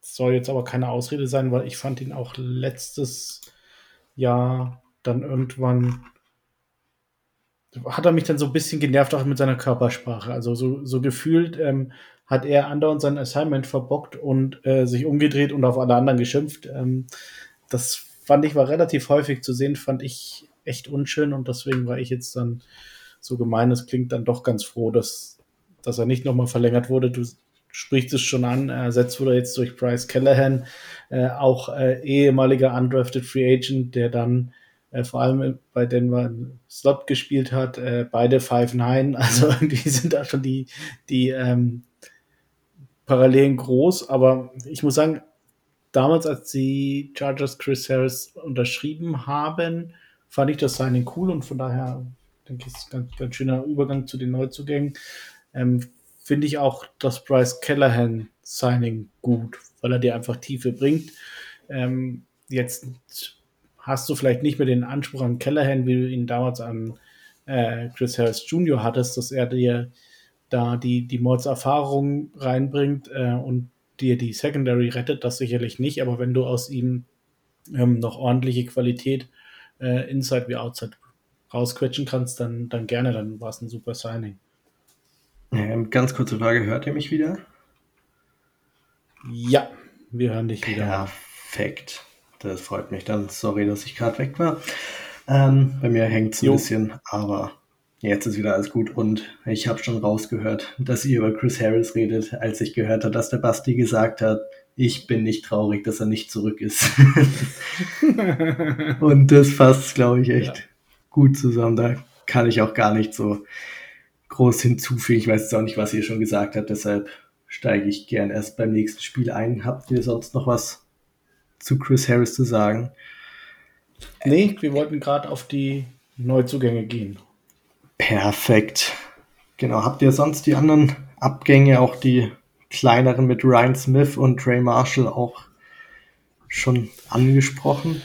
soll jetzt aber keine Ausrede sein, weil ich fand ihn auch letztes Jahr dann irgendwann hat er mich dann so ein bisschen genervt, auch mit seiner Körpersprache. Also so, so gefühlt ähm, hat er andauernd sein Assignment verbockt und äh, sich umgedreht und auf alle anderen geschimpft. Ähm, das fand ich war relativ häufig zu sehen, fand ich echt unschön und deswegen war ich jetzt dann so gemein, es klingt dann doch ganz froh, dass, dass er nicht nochmal verlängert wurde. Du sprichst es schon an, ersetzt wurde jetzt durch Bryce Callahan, äh, auch äh, ehemaliger undrafted Free Agent, der dann äh, vor allem bei Denver Slot gespielt hat, äh, beide 5-9, also irgendwie sind da schon die, die ähm, Parallelen groß, aber ich muss sagen, damals, als die Chargers Chris Harris unterschrieben haben, fand ich das Signing cool und von daher denke ich, ist ein ganz, ganz schöner Übergang zu den Neuzugängen. Ähm, Finde ich auch das Bryce Callahan Signing gut, weil er dir einfach Tiefe bringt. Ähm, jetzt hast du vielleicht nicht mehr den Anspruch an Callahan, wie du ihn damals an äh, Chris Harris Jr. hattest, dass er dir da die, die Mords-Erfahrung reinbringt äh, und dir die Secondary rettet, das sicherlich nicht, aber wenn du aus ihm ähm, noch ordentliche Qualität äh, Inside wie Outside rausquetschen kannst, dann, dann gerne, dann war es ein super Signing. Ähm, ganz kurze Frage, hört ihr mich wieder? Ja, wir hören dich wieder. Perfekt. Das freut mich dann. Sorry, dass ich gerade weg war. Ähm, bei mir hängt es ein jo. bisschen, aber jetzt ist wieder alles gut. Und ich habe schon rausgehört, dass ihr über Chris Harris redet, als ich gehört habe, dass der Basti gesagt hat, ich bin nicht traurig, dass er nicht zurück ist. und das fasst, glaube ich, echt ja. gut zusammen. Da kann ich auch gar nicht so groß hinzufügen. Ich weiß jetzt auch nicht, was ihr schon gesagt habt, deshalb steige ich gern erst beim nächsten Spiel ein. Habt ihr sonst noch was zu Chris Harris zu sagen? Nee, wir wollten gerade auf die Neuzugänge gehen. Perfekt. Genau, habt ihr sonst die anderen Abgänge, auch die kleineren mit Ryan Smith und Trey Marshall auch schon angesprochen?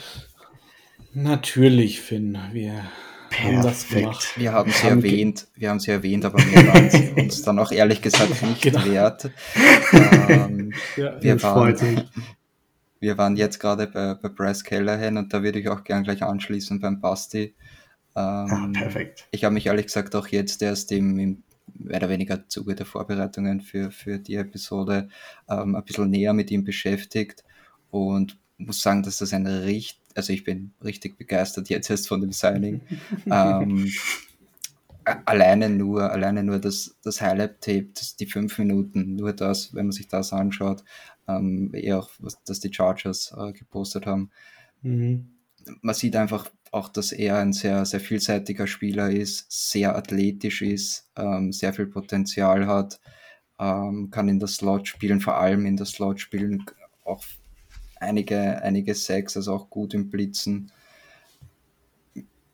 Natürlich, Finn. Wir Perfekt. haben das gemacht. Wir haben sie erwähnt, wir haben sie erwähnt, aber wir waren sie uns dann auch ehrlich gesagt nicht genau. wert. Ähm, ja, wir, waren, wir waren jetzt gerade bei, bei Bryce Callahan und da würde ich auch gern gleich anschließen beim Basti. Ähm, ah, perfekt. Ich habe mich ehrlich gesagt auch jetzt erst im, im mehr oder weniger Zuge der Vorbereitungen für, für die Episode ähm, ein bisschen näher mit ihm beschäftigt und muss sagen, dass das ein richtig, also ich bin richtig begeistert jetzt erst von dem Signing. ähm, alleine nur, alleine nur das, das Highlight-Tape, die fünf Minuten, nur das, wenn man sich das anschaut, ähm, eher auch, was das die Chargers äh, gepostet haben. Mhm. Man sieht einfach auch, dass er ein sehr, sehr vielseitiger Spieler ist, sehr athletisch ist, ähm, sehr viel Potenzial hat, ähm, kann in der Slot spielen, vor allem in der Slot spielen, auch einige, einige Sacks, also auch gut im Blitzen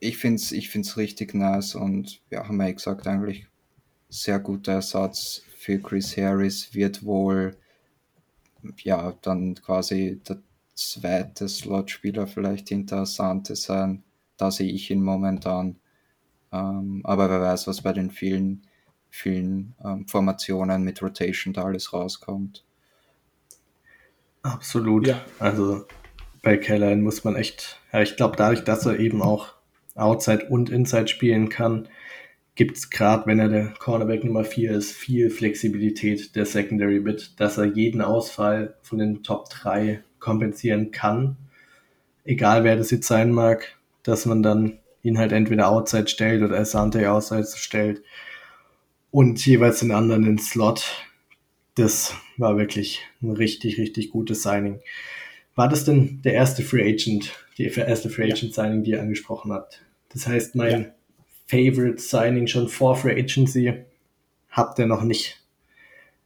ich finde es ich find's richtig nice und ja, haben wir ja gesagt, eigentlich sehr guter Ersatz für Chris Harris, wird wohl ja dann quasi der zweite Slot-Spieler vielleicht hinter Asante sein. Da sehe ich ihn momentan. Ähm, aber wer weiß, was bei den vielen, vielen ähm, Formationen mit Rotation da alles rauskommt. Absolut. Ja. Also bei Keller muss man echt, ja, ich glaube, dadurch, dass er eben auch Outside und Inside spielen kann, gibt es gerade, wenn er der Cornerback Nummer 4 ist, viel Flexibilität der Secondary mit, dass er jeden Ausfall von den Top 3 kompensieren kann. Egal wer das jetzt sein mag, dass man dann ihn halt entweder Outside stellt oder Asante Outside stellt und jeweils den anderen in Slot. Das war wirklich ein richtig, richtig gutes Signing. War das denn der erste Free Agent, die erste Free Agent Signing, die ihr angesprochen habt? Das heißt, mein ja. Favorite Signing schon vor Free Agency habt ihr noch nicht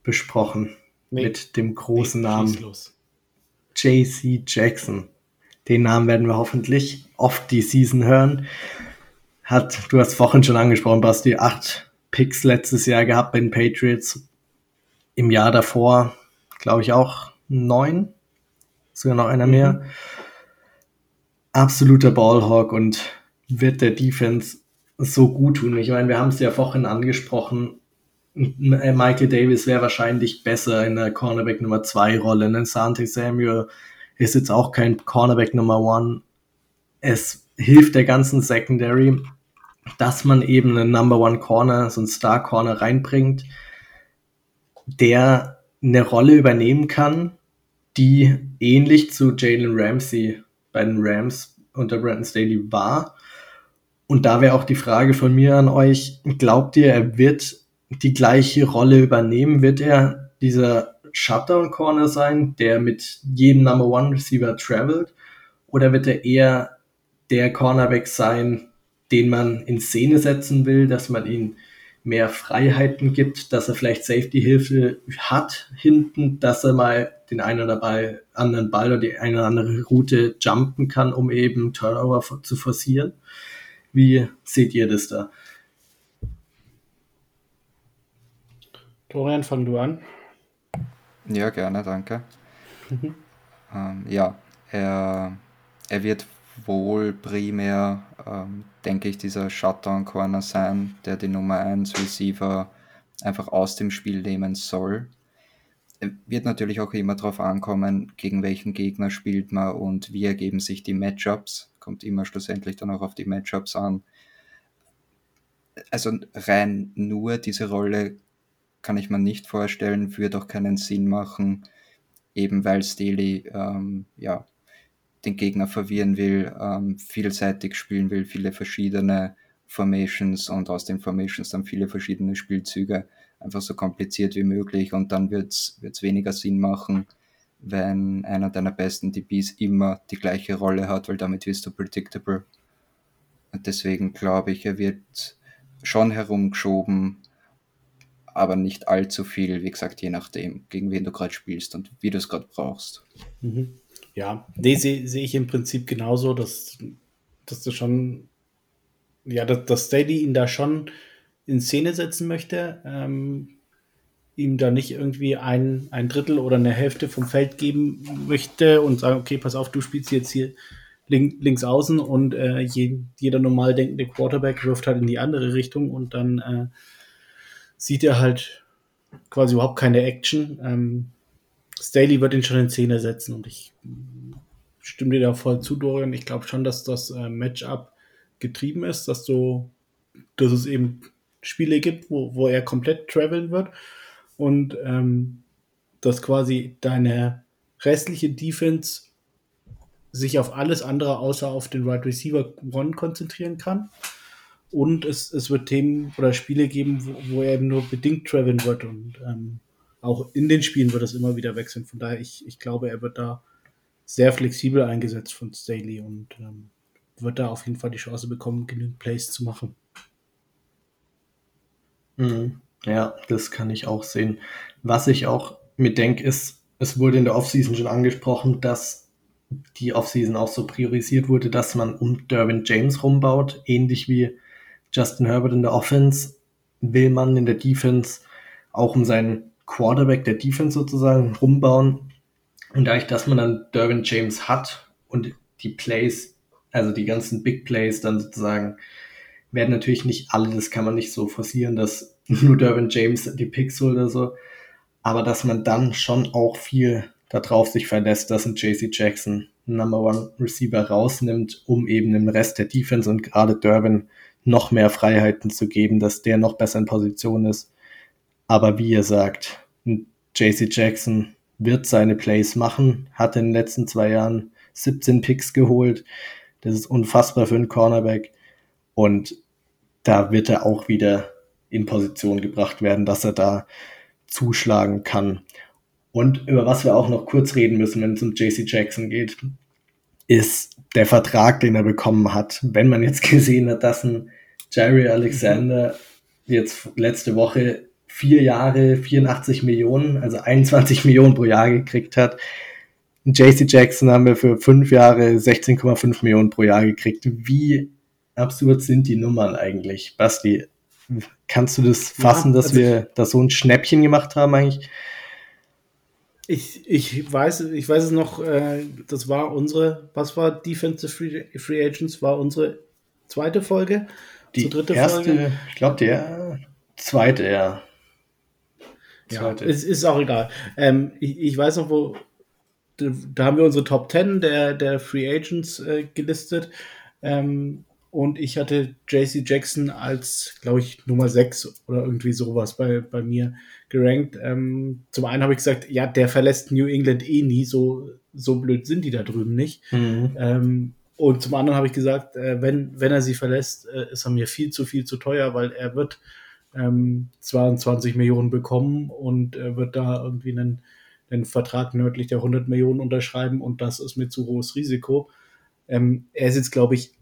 besprochen nee. mit dem großen nee, Namen JC Jackson. Den Namen werden wir hoffentlich oft die Season hören. Hat, du hast vorhin schon angesprochen, Basti, acht Picks letztes Jahr gehabt bei den Patriots. Im Jahr davor, glaube ich, auch neun. Sogar noch einer mhm. mehr. Absoluter Ballhawk und wird der Defense so gut tun. Ich meine, wir haben es ja vorhin angesprochen. Michael Davis wäre wahrscheinlich besser in der Cornerback Nummer 2 Rolle. Ein Sante Samuel ist jetzt auch kein Cornerback Nummer 1. Es hilft der ganzen Secondary, dass man eben einen Number One Corner, so einen Star Corner reinbringt, der eine Rolle übernehmen kann, die ähnlich zu Jalen Ramsey bei den Rams unter Brandon Staley war und da wäre auch die Frage von mir an euch, glaubt ihr, er wird die gleiche Rolle übernehmen? Wird er dieser Shutdown Corner sein, der mit jedem Number One Receiver travelt? Oder wird er eher der Cornerback sein, den man in Szene setzen will, dass man ihm mehr Freiheiten gibt, dass er vielleicht Safety-Hilfe hat hinten, dass er mal den einen oder anderen Ball oder die eine oder andere Route jumpen kann, um eben Turnover zu forcieren? Wie seht ihr das da? Florian, fang du an. Ja, gerne, danke. Mhm. Ähm, ja, er, er wird wohl primär, ähm, denke ich, dieser Shutdown-Corner sein, der die Nummer 1 Receiver einfach aus dem Spiel nehmen soll. Wird natürlich auch immer darauf ankommen, gegen welchen Gegner spielt man und wie ergeben sich die Matchups kommt immer schlussendlich dann auch auf die Matchups an. Also rein nur diese Rolle kann ich mir nicht vorstellen, würde auch keinen Sinn machen, eben weil Staley ähm, ja, den Gegner verwirren will, ähm, vielseitig spielen will, viele verschiedene Formations und aus den Formations dann viele verschiedene Spielzüge, einfach so kompliziert wie möglich und dann wird es weniger Sinn machen, wenn einer deiner besten DBs immer die gleiche Rolle hat, weil damit wirst du predictable. Deswegen glaube ich, er wird schon herumgeschoben, aber nicht allzu viel, wie gesagt, je nachdem, gegen wen du gerade spielst und wie du es gerade brauchst. Mhm. Ja, nee, sehe seh ich im Prinzip genauso, dass, dass du schon, ja, dass, dass Steady ihn da schon in Szene setzen möchte. Ähm, ihm da nicht irgendwie ein, ein Drittel oder eine Hälfte vom Feld geben möchte und sagen, okay, pass auf, du spielst jetzt hier link, links außen und äh, je, jeder normal denkende Quarterback wirft halt in die andere Richtung und dann äh, sieht er halt quasi überhaupt keine Action. Ähm, Staley wird ihn schon in Szene setzen und ich stimme dir da voll zu, Dorian. Ich glaube schon, dass das äh, Matchup getrieben ist, dass du, dass es eben Spiele gibt, wo, wo er komplett traveln wird und ähm, dass quasi deine restliche Defense sich auf alles andere außer auf den Wide right Receiver One konzentrieren kann. und es, es wird Themen oder Spiele geben, wo, wo er eben nur bedingt traveln wird. Und ähm, auch in den Spielen wird es immer wieder wechseln. Von daher, ich, ich glaube, er wird da sehr flexibel eingesetzt von Staley und ähm, wird da auf jeden Fall die Chance bekommen, genügend Plays zu machen. Mhm. Ja, das kann ich auch sehen. Was ich auch mir denke, ist, es wurde in der Offseason schon angesprochen, dass die Offseason auch so priorisiert wurde, dass man um Derwin James rumbaut, ähnlich wie Justin Herbert in der Offense, will man in der Defense auch um seinen Quarterback der Defense sozusagen rumbauen. Und dadurch, dass man dann Derwin James hat und die Plays, also die ganzen Big Plays dann sozusagen, werden natürlich nicht alle, das kann man nicht so forcieren, dass nur Derwin James die Picks oder so, aber dass man dann schon auch viel darauf sich verlässt, dass ein JC Jackson Number One Receiver rausnimmt, um eben dem Rest der Defense und gerade Durbin noch mehr Freiheiten zu geben, dass der noch besser in Position ist. Aber wie ihr sagt, JC Jackson wird seine Plays machen, hat in den letzten zwei Jahren 17 Picks geholt. Das ist unfassbar für einen Cornerback. Und da wird er auch wieder in Position gebracht werden, dass er da zuschlagen kann. Und über was wir auch noch kurz reden müssen, wenn es um JC Jackson geht, ist der Vertrag, den er bekommen hat. Wenn man jetzt gesehen hat, dass ein Jerry Alexander jetzt letzte Woche vier Jahre 84 Millionen, also 21 Millionen pro Jahr gekriegt hat. JC Jackson haben wir für fünf Jahre 16,5 Millionen pro Jahr gekriegt. Wie absurd sind die Nummern eigentlich? Basti, kannst du das fassen, ja, also dass wir da so ein Schnäppchen gemacht haben eigentlich? Ich, ich weiß, ich weiß es noch, äh, das war unsere, was war Defensive Free, Free Agents, war unsere zweite Folge. Die dritte erste, Folge. ich glaube, der zweite, ja. Zweite. Ja, es ist auch egal. Ähm, ich, ich, weiß noch, wo, da haben wir unsere Top 10 der, der Free Agents äh, gelistet. Ähm, und ich hatte JC Jackson als, glaube ich, Nummer 6 oder irgendwie sowas bei, bei mir gerankt. Ähm, zum einen habe ich gesagt, ja, der verlässt New England eh nie, so, so blöd sind die da drüben nicht. Mhm. Ähm, und zum anderen habe ich gesagt, äh, wenn, wenn er sie verlässt, äh, ist er mir viel zu viel zu teuer, weil er wird ähm, 22 Millionen bekommen und er wird da irgendwie einen, einen Vertrag nördlich der 100 Millionen unterschreiben und das ist mir zu hohes Risiko. Ähm, er ist jetzt, glaube ich,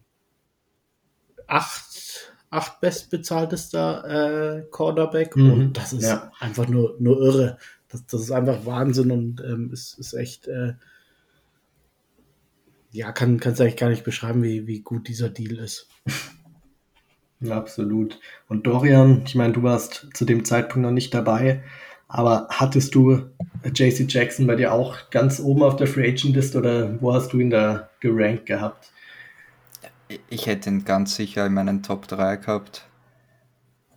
acht, acht bestbezahltester äh, Quarterback mhm. und das ist ja. einfach nur, nur irre. Das, das ist einfach Wahnsinn und ähm, ist, ist echt, äh, ja, kann es eigentlich gar nicht beschreiben, wie, wie gut dieser Deal ist. Ja, absolut. Und Dorian, ich meine, du warst zu dem Zeitpunkt noch nicht dabei, aber hattest du JC Jackson bei dir auch ganz oben auf der Free Agent List oder wo hast du ihn da gerankt gehabt? Ich hätte ihn ganz sicher in meinen Top 3 gehabt.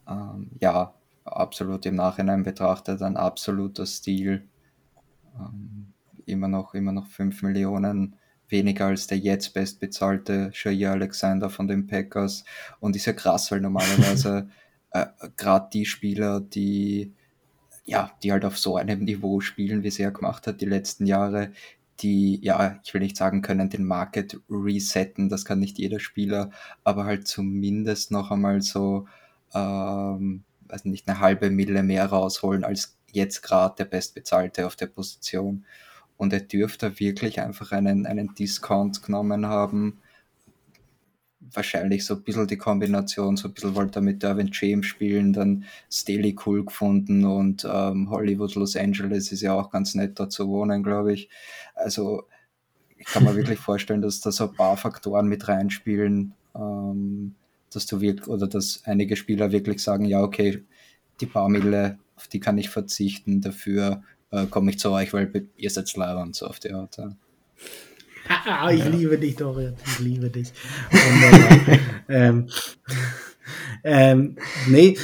Ähm, ja, absolut im Nachhinein betrachtet ein absoluter Stil. Ähm, immer noch, immer noch 5 Millionen weniger als der jetzt bestbezahlte Jair Alexander von den Packers. Und ist ja krass, weil normalerweise äh, gerade die Spieler, die ja, die halt auf so einem Niveau spielen, wie sie er gemacht hat die letzten Jahre, die, ja, ich will nicht sagen können, den Market resetten, das kann nicht jeder Spieler, aber halt zumindest noch einmal so, ähm, also nicht eine halbe Mille mehr rausholen als jetzt gerade der Bestbezahlte auf der Position. Und er dürfte wirklich einfach einen, einen Discount genommen haben. Wahrscheinlich so ein bisschen die Kombination, so ein bisschen wollte er mit Derwin James spielen, dann Staley cool gefunden und ähm, Hollywood, Los Angeles ist ja auch ganz nett da zu wohnen, glaube ich. Also ich kann mir wirklich vorstellen, dass da so ein paar Faktoren mit reinspielen, ähm, dass du wirklich, oder dass einige Spieler wirklich sagen, ja, okay, die paar Mille, auf die kann ich verzichten, dafür äh, komme ich zu euch, weil ihr seid Lehrer und so auf die Art. Ja. Ah, ich ja. liebe dich, Dorian. Ich liebe dich. Und, ähm, ähm, nee,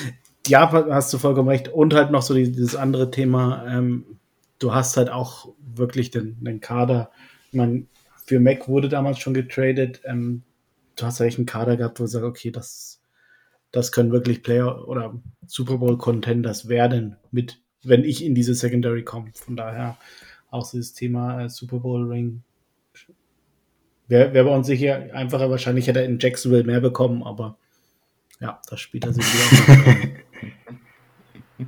ja, hast du vollkommen recht. Und halt noch so dieses andere Thema, ähm, du hast halt auch wirklich den, den Kader. Ich meine, für Mac wurde damals schon getradet. Ähm, du hast eigentlich einen Kader gehabt, wo du sagst, okay, das, das können wirklich Player oder Super Bowl Contenders werden mit wenn ich in diese Secondary komme. Von daher auch dieses Thema äh, Super Bowl Ring. Wäre wär bei uns sicher einfacher. Wahrscheinlich hätte er in Jacksonville mehr bekommen, aber Ja, das spielt er sich wieder.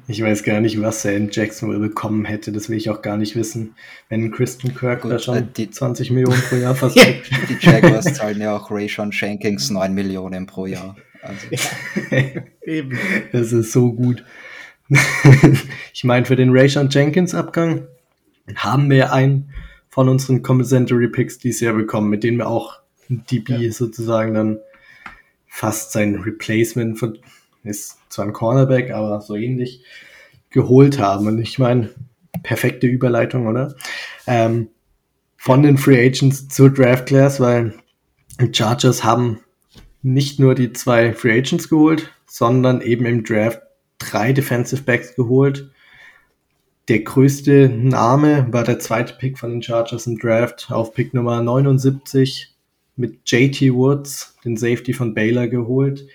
Ich weiß gar nicht, was er in Jacksonville bekommen hätte. Das will ich auch gar nicht wissen. Wenn Kristen Kirk Gut, da schon äh, die, 20 Millionen pro Jahr fast kriegt. Die Jaguars zahlen ja auch Rayshon Shankings 9 Millionen pro Jahr. Also. Eben. Das ist so gut. ich meine, für den Rayshon Jenkins Abgang haben wir einen von unseren Compensatory Picks dieses Jahr bekommen, mit denen wir auch DB ja. sozusagen dann fast sein Replacement von ist zwar ein Cornerback, aber so ähnlich geholt haben. Und ich meine, perfekte Überleitung, oder? Ähm, von den Free Agents zur Draft Class, weil die Chargers haben nicht nur die zwei Free Agents geholt, sondern eben im Draft drei Defensive Backs geholt. Der größte Name war der zweite Pick von den Chargers im Draft auf Pick Nummer 79 mit JT Woods, den Safety von Baylor geholt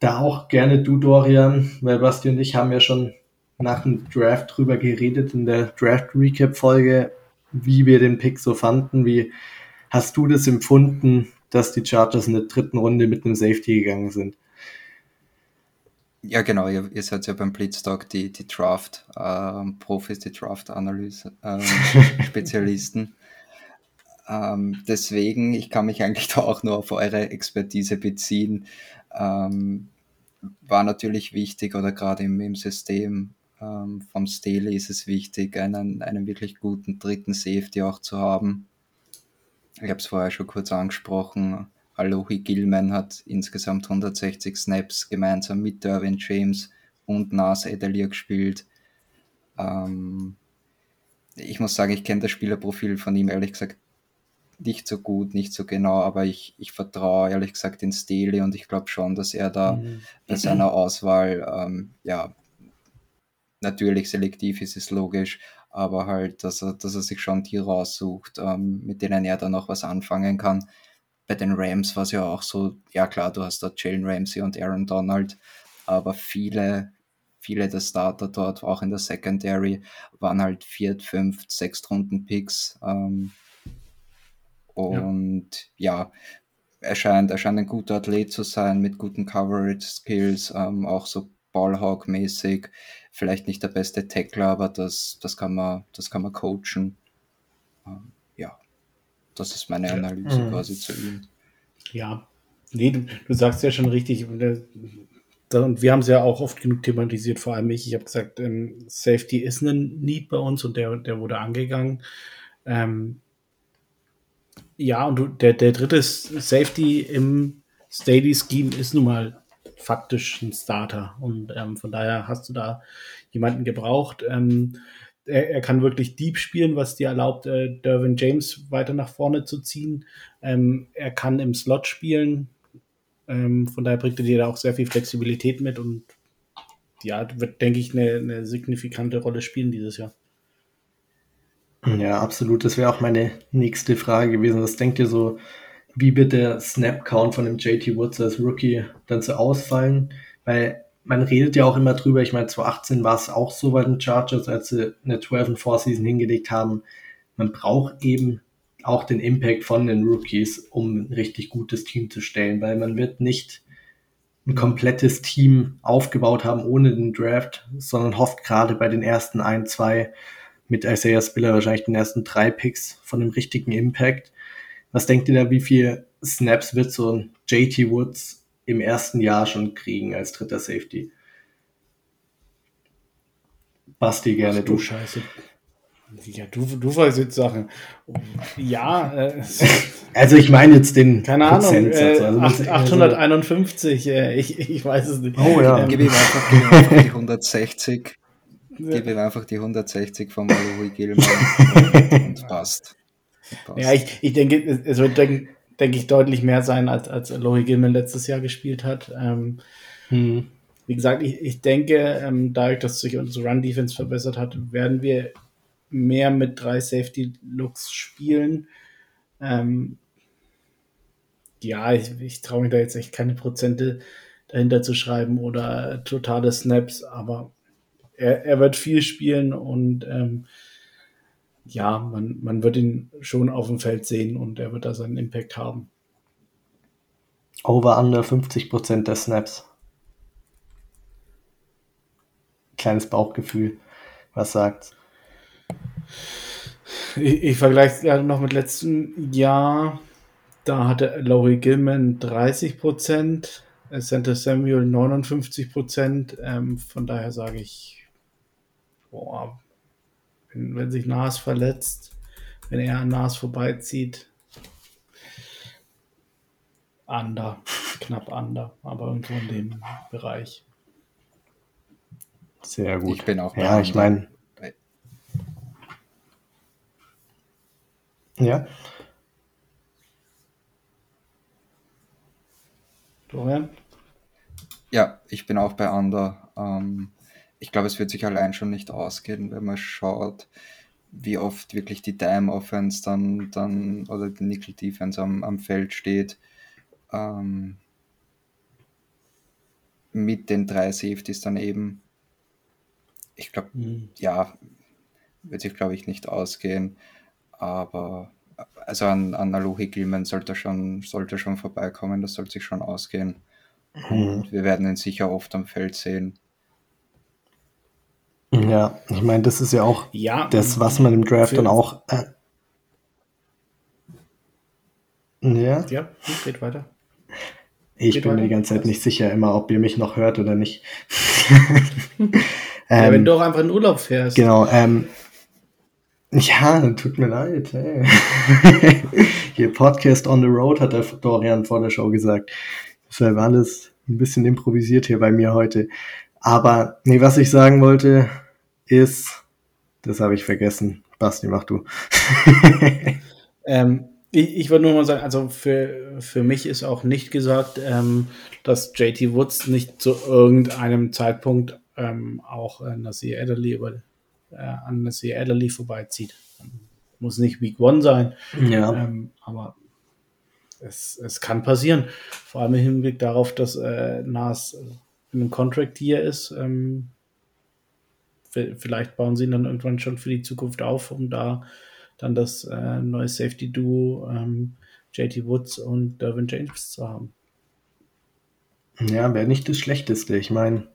da auch gerne du, Dorian, weil Basti und ich haben ja schon nach dem Draft drüber geredet in der Draft Recap Folge, wie wir den Pick so fanden. Wie hast du das empfunden, dass die Chargers in der dritten Runde mit einem Safety gegangen sind? Ja, genau, ihr, ihr seid ja beim Blitztalk die, die Draft ähm, Profis, die Draft-Analyse ähm, Spezialisten. ähm, deswegen, ich kann mich eigentlich da auch nur auf eure Expertise beziehen ähm, war natürlich wichtig oder gerade im, im System ähm, vom Staley ist es wichtig, einen, einen wirklich guten dritten Safety auch zu haben. Ich habe es vorher schon kurz angesprochen. Alohi Gilman hat insgesamt 160 Snaps gemeinsam mit Derwin James und Nas Edelier gespielt. Ähm, ich muss sagen, ich kenne das Spielerprofil von ihm ehrlich gesagt nicht so gut, nicht so genau, aber ich, ich vertraue ehrlich gesagt in Staley und ich glaube schon, dass er da mhm. bei seiner Auswahl, ähm, ja, natürlich selektiv ist es logisch, aber halt, dass er, dass er sich schon die raussucht, ähm, mit denen er dann noch was anfangen kann. Bei den Rams war es ja auch so, ja klar, du hast da Jalen Ramsey und Aaron Donald, aber viele, viele der Starter dort, auch in der Secondary, waren halt viert, fünft, sechs Runden Picks. Ähm, und ja, ja er, scheint, er scheint ein guter Athlet zu sein mit guten Coverage-Skills, ähm, auch so Ballhawk-mäßig. Vielleicht nicht der beste Tackler, aber das, das, kann, man, das kann man coachen. Ähm, das ist meine Analyse mhm. quasi zu ihm. Ja, nee, du, du sagst ja schon richtig. Und wir haben es ja auch oft genug thematisiert, vor allem ich. Ich habe gesagt, ähm, Safety ist ein Need bei uns und der, der wurde angegangen. Ähm, ja, und du, der, der dritte Safety im Steady Scheme ist nun mal faktisch ein Starter. Und ähm, von daher hast du da jemanden gebraucht. Ähm, er, er, kann wirklich deep spielen, was dir erlaubt, äh, Dervin James weiter nach vorne zu ziehen. Ähm, er kann im Slot spielen. Ähm, von daher bringt er dir da auch sehr viel Flexibilität mit und ja, wird, denke ich, eine, eine signifikante Rolle spielen dieses Jahr. Ja, absolut. Das wäre auch meine nächste Frage gewesen. Was denkt ihr so, wie wird der Snap-Count von dem JT Woods als Rookie dann so ausfallen? Weil man redet ja auch immer drüber, ich meine, 2018 war es auch so bei den Chargers, als sie eine 12 4 Season hingelegt haben. Man braucht eben auch den Impact von den Rookies, um ein richtig gutes Team zu stellen, weil man wird nicht ein komplettes Team aufgebaut haben ohne den Draft, sondern hofft gerade bei den ersten ein, zwei mit Isaiah Spiller wahrscheinlich den ersten drei Picks von dem richtigen Impact. Was denkt ihr da, wie viel Snaps wird so ein JT Woods im ersten Jahr schon kriegen als dritter Safety? Basti, gerne Ach, du. Scheiße. Ja, du, du weißt jetzt Sachen. Ja. Äh, also ich meine jetzt den Keine Ahnung. Äh, also 851, äh, ich, ich weiß es nicht. Oh ja. Ähm, gib ihm einfach, gib ihm einfach die 160 Gib ihm einfach die 160 von Louis Gilman und, passt. passt. Ja, ich, ich denke, es wird, denke denk ich, deutlich mehr sein, als, als Louis Gilman letztes Jahr gespielt hat. Ähm, hm. Wie gesagt, ich, ich denke, ähm, dadurch, dass sich unsere Run-Defense verbessert hat, werden wir mehr mit drei Safety-Looks spielen. Ähm, ja, ich, ich traue mich da jetzt echt keine Prozente dahinter zu schreiben oder totale Snaps, aber er, er wird viel spielen und ähm, ja, man, man wird ihn schon auf dem Feld sehen und er wird da seinen Impact haben. Over under 50% der Snaps. Kleines Bauchgefühl. Was sagt's? Ich, ich vergleiche es noch mit letztem Jahr. Da hatte Laurie Gilman 30 Prozent, Santa Samuel 59 Prozent. Ähm, von daher sage ich, boah, wenn, wenn sich Nas verletzt, wenn er an Nas vorbeizieht, under, knapp under, aber irgendwo in dem Bereich. Sehr gut. Ich bin auch bei Ja, ich under. meine, ja. Florian? Ja, ich bin auch bei Under. Ähm, ich glaube, es wird sich allein schon nicht ausgehen, wenn man schaut, wie oft wirklich die Dime Offense dann, dann oder die Nickel Defense am, am Feld steht. Ähm, mit den drei Safeties daneben. Ich glaube, Hm. ja, wird sich, glaube ich, nicht ausgehen. Aber also an, an Alohi Gilman sollte schon, sollte schon vorbeikommen, das sollte sich schon ausgehen. Und wir werden ihn sicher oft am Feld sehen. Ja, ich meine, das ist ja auch Ja, das, was man im Draft dann auch. Äh, ja, Ja, geht weiter. ich geht bin mir weiter. die ganze Zeit nicht sicher immer, ob ihr mich noch hört oder nicht. ja, wenn ähm, du auch einfach in Urlaub fährst. genau, ähm, ja, tut mir leid. Hey. Hier Podcast on the road, hat der Dorian vor der Show gesagt. Deshalb alles ein bisschen improvisiert hier bei mir heute. Aber nee, was ich sagen wollte, ist, das habe ich vergessen. Basti, mach du. Ähm, ich, ich würde nur mal sagen, also für, für mich ist auch nicht gesagt, ähm, dass JT Woods nicht zu irgendeinem Zeitpunkt ähm, auch äh, Nasir Adderley über, äh, an Nasir Adderley vorbeizieht. Muss nicht Week One sein, ja. ähm, aber es, es kann passieren. Vor allem im Hinblick darauf, dass äh, Nas in einem Contract hier ist. Ähm, vielleicht bauen sie ihn dann irgendwann schon für die Zukunft auf, um da dann das äh, neue Safety-Duo ähm, JT Woods und Derwin James zu haben. Ja, wäre nicht das Schlechteste. Ich meine,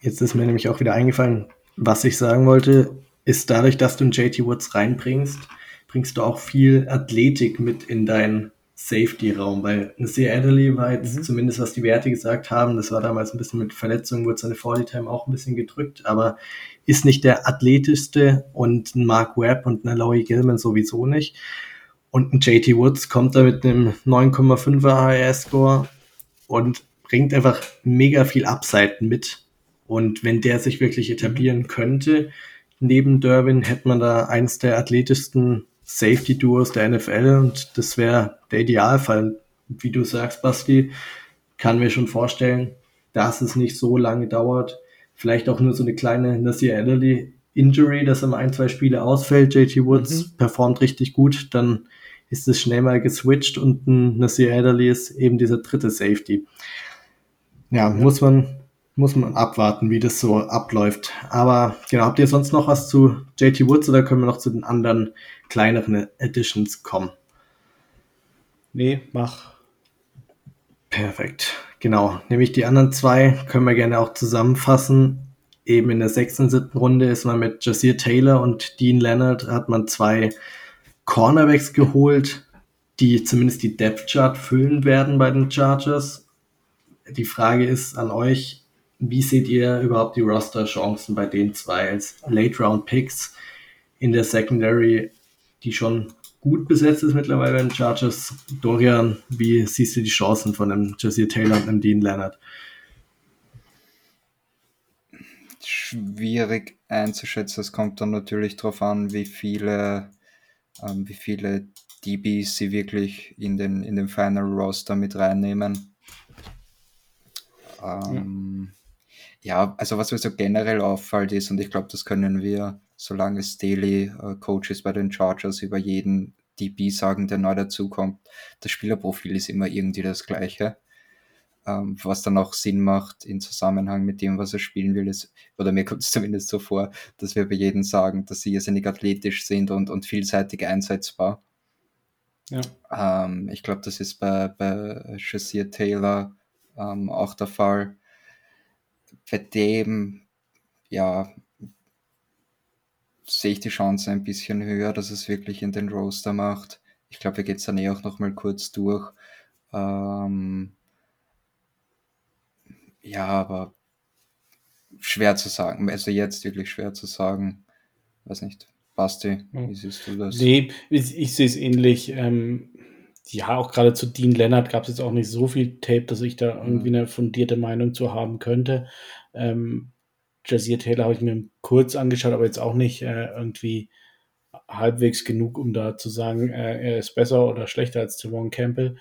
jetzt ist mir nämlich auch wieder eingefallen, was ich sagen wollte, ist dadurch, dass du einen JT Woods reinbringst, bringst du auch viel Athletik mit in deinen Safety-Raum, weil Nasir Adderley war jetzt Mhm. zumindest, was die Werte gesagt haben, das war damals ein bisschen mit Verletzungen, wurde seine 40-Time auch ein bisschen gedrückt, aber ist nicht der athletischste und ein Mark Webb und ein Aloy Gilman sowieso nicht. Und ein JT Woods kommt da mit einem 9,5er HRS-Score und bringt einfach mega viel Upside mit. Und wenn der sich wirklich etablieren könnte, neben Durbin hätte man da eins der athletischsten Safety-Duos der NFL und das wäre der Idealfall. Wie du sagst, Basti, kann mir schon vorstellen, dass es nicht so lange dauert. Vielleicht auch nur so eine kleine Nasir Adderley Injury, dass er mal ein, zwei Spiele ausfällt. JT Woods Mhm. performt richtig gut, dann ist es schnell mal geswitcht und ein Nasir Adderley ist eben dieser dritte Safety. Ja, muss man muss man abwarten, wie das so abläuft. Aber genau, habt ihr sonst noch was zu JT Woods oder können wir noch zu den anderen kleineren Editions kommen? Nee, mach. Perfekt. Genau. Nämlich die anderen zwei können wir gerne auch zusammenfassen. Eben in der sechsten und siebten Runde ist man mit Jasir Taylor und Dean Leonard hat man zwei Cornerbacks geholt, die zumindest die Depth Chart füllen werden bei den Chargers. Die Frage ist an euch, wie seht ihr überhaupt die Roster-Chancen bei den zwei als Late-Round-Picks in der Secondary, die schon gut besetzt ist mittlerweile bei den Chargers? Dorian, wie siehst du die Chancen von einem Jesse Taylor und einem Dean Leonard? Schwierig einzuschätzen. Es kommt dann natürlich darauf an, wie viele, ähm, wie viele DBs sie wirklich in den, in den Final Roster mit reinnehmen. Ähm, ja. Also was mir so generell auffällt ist, und ich glaube, das können wir, solange Staley äh, Coach ist bei den Chargers, über jeden DB sagen, der neu dazukommt, das Spielerprofil ist immer irgendwie das gleiche. Ähm, was dann auch Sinn macht in Zusammenhang mit dem, was er spielen will, ist, oder mir kommt es zumindest so vor, dass wir bei jedem sagen, dass sie irrsinnig athletisch sind und, und vielseitig einsetzbar. Ja. Ähm, ich glaube, das ist bei, bei Shazier Taylor ähm, auch der Fall. Bei dem, ja, sehe ich die Chance ein bisschen höher, dass es wirklich in den Roster macht. Ich glaube, wir gehen es dann eh auch noch mal kurz durch. Ähm, ja, aber schwer zu sagen. Also jetzt wirklich schwer zu sagen. Weiß nicht. Basti, wie siehst du das? Nee, ich, ich sehe es ähnlich. Ähm, ja, auch gerade zu Dean Leonard gab es jetzt auch nicht so viel Tape, dass ich da irgendwie eine fundierte Meinung zu haben könnte. Ähm, Jazir Taylor habe ich mir kurz angeschaut, aber jetzt auch nicht äh, irgendwie halbwegs genug, um da zu sagen, äh, er ist besser oder schlechter als Tavon Campbell.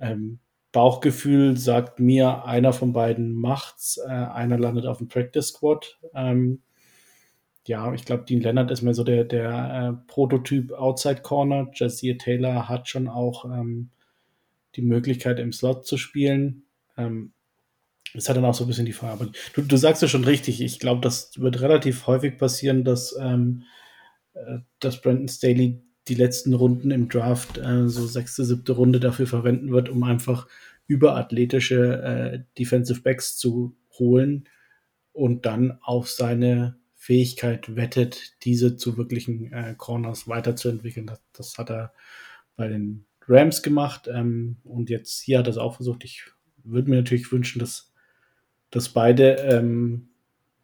Ähm, Bauchgefühl sagt mir, einer von beiden macht's, äh, einer landet auf dem Practice Squad. Ähm, ja, ich glaube, Dean Leonard ist mir so der, der äh, Prototyp Outside Corner. Jazir Taylor hat schon auch ähm, die Möglichkeit, im Slot zu spielen. Ähm, ist halt dann auch so ein bisschen die Frage. Aber du, du sagst ja schon richtig. Ich glaube, das wird relativ häufig passieren, dass, ähm, äh, dass Brandon Staley die letzten Runden im Draft, äh, so sechste, siebte Runde dafür verwenden wird, um einfach überathletische äh, Defensive Backs zu holen und dann auf seine Fähigkeit wettet, diese zu wirklichen äh, Corners weiterzuentwickeln. Das, das, hat er bei den Rams gemacht ähm, und jetzt hier hat er es auch versucht. Ich würde mir natürlich wünschen, dass, dass beide ähm,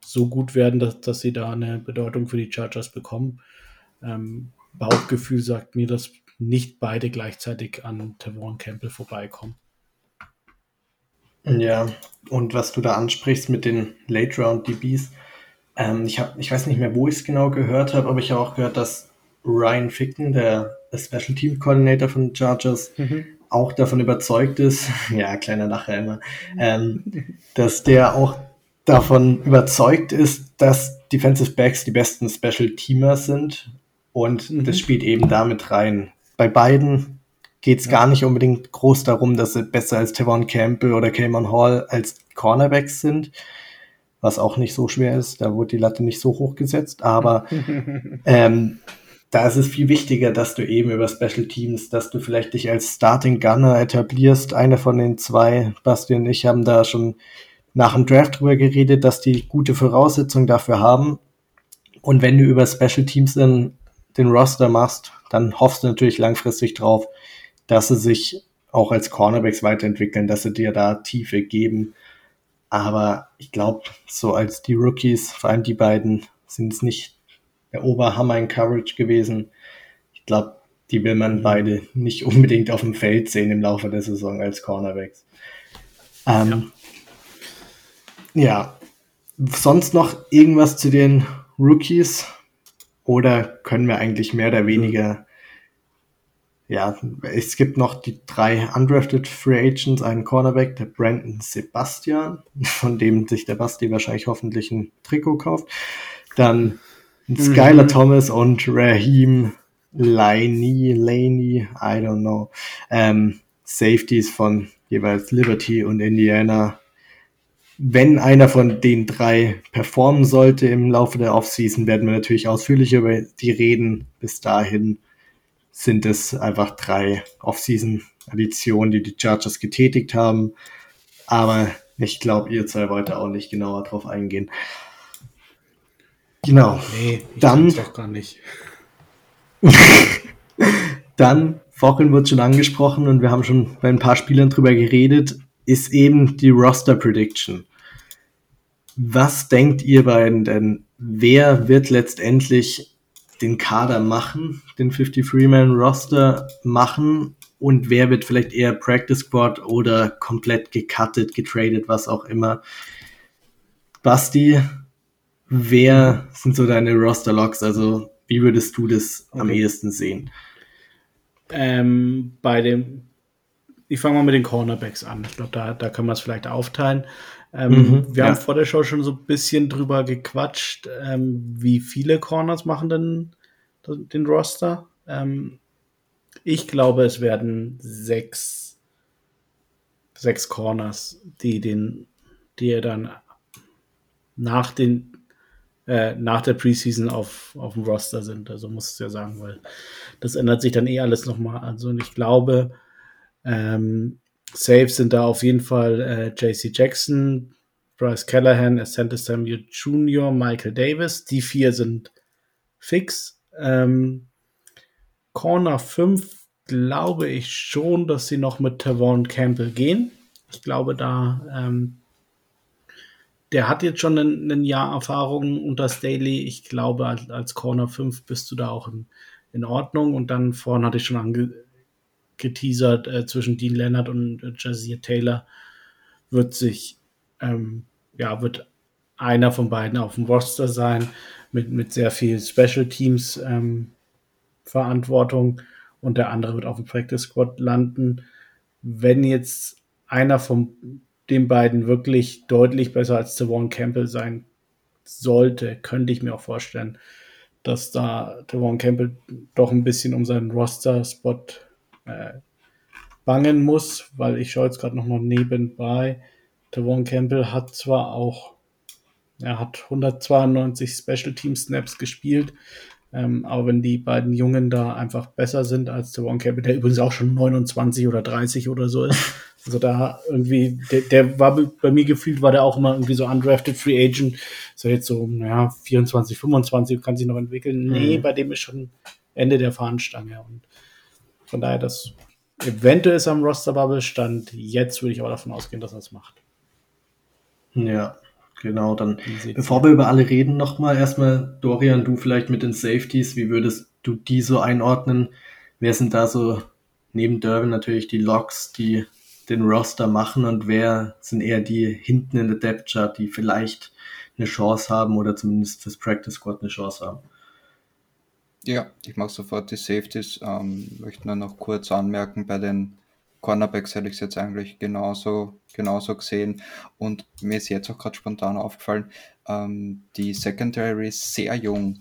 so gut werden, dass, dass sie da eine Bedeutung für die Chargers bekommen. Ähm, Bauchgefühl sagt mir, dass nicht beide gleichzeitig an Tavon Campbell vorbeikommen. Ja, und was du da ansprichst mit den Late Round DBs, ähm, ich, hab, ich weiß nicht mehr, wo ich es genau gehört habe, aber ich habe auch gehört, dass Ryan Ficken, der Special Team Coordinator von Chargers, mhm. Auch davon überzeugt ist, ja, kleiner Lacher immer, ähm, dass der auch davon überzeugt ist, dass Defensive Backs die besten Special Teamer sind. Und mhm. das spielt eben damit rein. Bei beiden geht es ja. gar nicht unbedingt groß darum, dass sie besser als Tevon Campbell oder Cameron Hall als Cornerbacks sind, was auch nicht so schwer ist. Da wurde die Latte nicht so hoch gesetzt, aber ähm, da ist es viel wichtiger, dass du eben über Special Teams, dass du vielleicht dich als Starting Gunner etablierst. Einer von den zwei, Basti und ich, haben da schon nach dem Draft drüber geredet, dass die gute Voraussetzungen dafür haben. Und wenn du über Special Teams dann den Roster machst, dann hoffst du natürlich langfristig drauf, dass sie sich auch als Cornerbacks weiterentwickeln, dass sie dir da Tiefe geben. Aber ich glaube, so als die Rookies, vor allem die beiden, sind es nicht der Oberhammer in Coverage gewesen. Ich glaube, die will man beide nicht unbedingt auf dem Feld sehen im Laufe der Saison als Cornerbacks. Ähm, ja. ja. Sonst noch irgendwas zu den Rookies? Oder können wir eigentlich mehr oder weniger ja, es gibt noch die drei undrafted Free Agents, einen Cornerback, der Brandon Sebastian, von dem sich der Basti wahrscheinlich hoffentlich ein Trikot kauft. Dann mhm. Skylar. Thomas und Raheem Laney, Laney, I don't know. Ähm, Safeties von jeweils Liberty und Indiana. Wenn einer von den drei performen sollte im Laufe der Offseason, werden wir natürlich ausführlicher über die reden. Bis dahin sind es einfach drei Off-Season-Additionen, die die Chargers getätigt haben. Aber ich glaube, ihr zwei wollt auch nicht genauer drauf eingehen. Genau. Nee, dann doch gar nicht. dann, Wochen wird schon angesprochen und wir haben schon bei ein paar Spielern drüber geredet, ist eben die Roster Prediction. Was denkt ihr beiden denn? Wer wird letztendlich den Kader machen, den 53-Man-Roster machen und wer wird vielleicht eher Practice Squad oder komplett gecuttet, getradet, was auch immer. Basti, wer sind so deine Roster-Logs? Also, wie würdest du das okay. am ehesten sehen? Ähm, bei dem, ich fange mal mit den Cornerbacks an. Ich glaube, da, da können wir es vielleicht aufteilen. Ähm, mhm, wir ja. haben vor der Show schon so ein bisschen drüber gequatscht, ähm, wie viele Corners machen denn den Roster. Ähm, ich glaube, es werden sechs, sechs Corners, die den, die er dann nach den äh, nach der Preseason auf, auf dem Roster sind. Also muss ich ja sagen, weil das ändert sich dann eh alles nochmal. Also ich glaube, ähm, Safe sind da auf jeden Fall äh, JC Jackson, Bryce Callahan, Asante Samuel Jr., Michael Davis. Die vier sind fix. Ähm, Corner 5 glaube ich schon, dass sie noch mit Tavon Campbell gehen. Ich glaube, da ähm, der hat jetzt schon ein, ein, Jahr Erfahrung unter Staley. Ich glaube, als, als Corner 5 bist du da auch in, in Ordnung. Und dann vorhin hatte ich schon angeteasert, äh, zwischen Dean Leonard und äh, Jazir Taylor wird sich, ähm, ja, wird einer von beiden auf dem Roster sein, mit, mit sehr viel Special Teams ähm, Verantwortung und der andere wird auf dem Practice Squad landen. Wenn jetzt einer von den beiden wirklich deutlich besser als Devon Campbell sein sollte, könnte ich mir auch vorstellen, dass da Devon Campbell doch ein bisschen um seinen Roster-Spot äh, bangen muss, weil ich schaue jetzt gerade noch mal nebenbei. Devon Campbell hat zwar auch, er hat 192 Special Team Snaps gespielt, ähm, aber wenn die beiden Jungen da einfach besser sind als der One Campbell, der übrigens auch schon 29 oder 30 oder so ist, also da irgendwie, der, der war bei mir gefühlt, war der auch immer irgendwie so undrafted Free Agent, ja jetzt so, naja, 24, 25, kann sich noch entwickeln. Nee, mhm. bei dem ist schon Ende der Fahnenstange und von daher, das eventuell ist am Roster Bubble stand, jetzt würde ich aber davon ausgehen, dass er es macht. Ja, Genau, dann bevor wir über alle reden, nochmal erstmal, Dorian, du vielleicht mit den Safeties, wie würdest du die so einordnen? Wer sind da so neben Durbin natürlich die Locks, die den Roster machen und wer sind eher die hinten in der Depth Chart, die vielleicht eine Chance haben oder zumindest fürs Practice Squad eine Chance haben? Ja, ich mache sofort die Safeties. Ähm, möchte nur noch kurz anmerken, bei den Cornerbacks hätte ich es jetzt eigentlich genauso, genauso gesehen. Und mir ist jetzt auch gerade spontan aufgefallen, ähm, die Secondary ist sehr jung,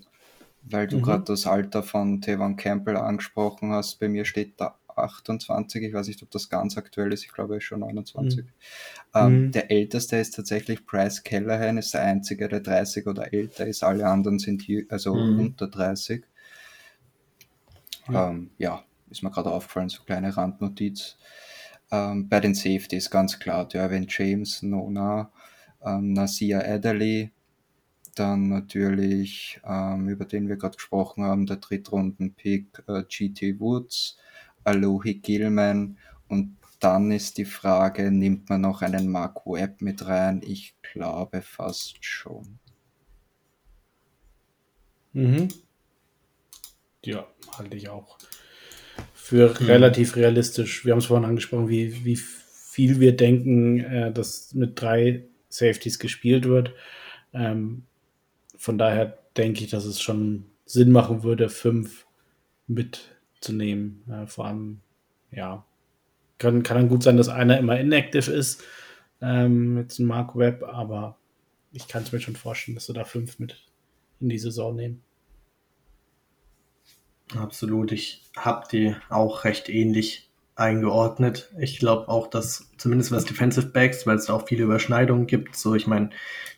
weil du mhm. gerade das Alter von Tevan Campbell angesprochen hast. Bei mir steht da 28, ich weiß nicht, ob das ganz aktuell ist, ich glaube, er ist schon 29. Mhm. Ähm, mhm. Der älteste ist tatsächlich Bryce Callahan, ist der einzige, der 30 oder älter ist. Alle anderen sind hier, also mhm. unter 30. Ähm, ja, ist mir gerade aufgefallen, so kleine Randnotiz. Ähm, bei den Safeties ganz klar, Derwin James, Nona, ähm, Nasir Adderley, dann natürlich, ähm, über den wir gerade gesprochen haben, der Drittrunden-Pick äh, GT Woods, Alohi Gilman und dann ist die Frage, nimmt man noch einen Mark Webb mit rein? Ich glaube fast schon. Mhm. Ja, halte ich auch für mhm. relativ realistisch. Wir haben es vorhin angesprochen, wie, wie viel wir denken, äh, dass mit drei Safeties gespielt wird. Ähm, von daher denke ich, dass es schon Sinn machen würde, fünf mitzunehmen. Äh, vor allem, ja, kann, kann dann gut sein, dass einer immer inactive ist. Ähm, jetzt ein Mark Webb, aber ich kann es mir schon vorstellen, dass wir da fünf mit in die Saison nehmen. Absolut. Ich habe die auch recht ähnlich eingeordnet. Ich glaube auch, dass zumindest was Defensive Backs, weil es da auch viele Überschneidungen gibt, so ich meine,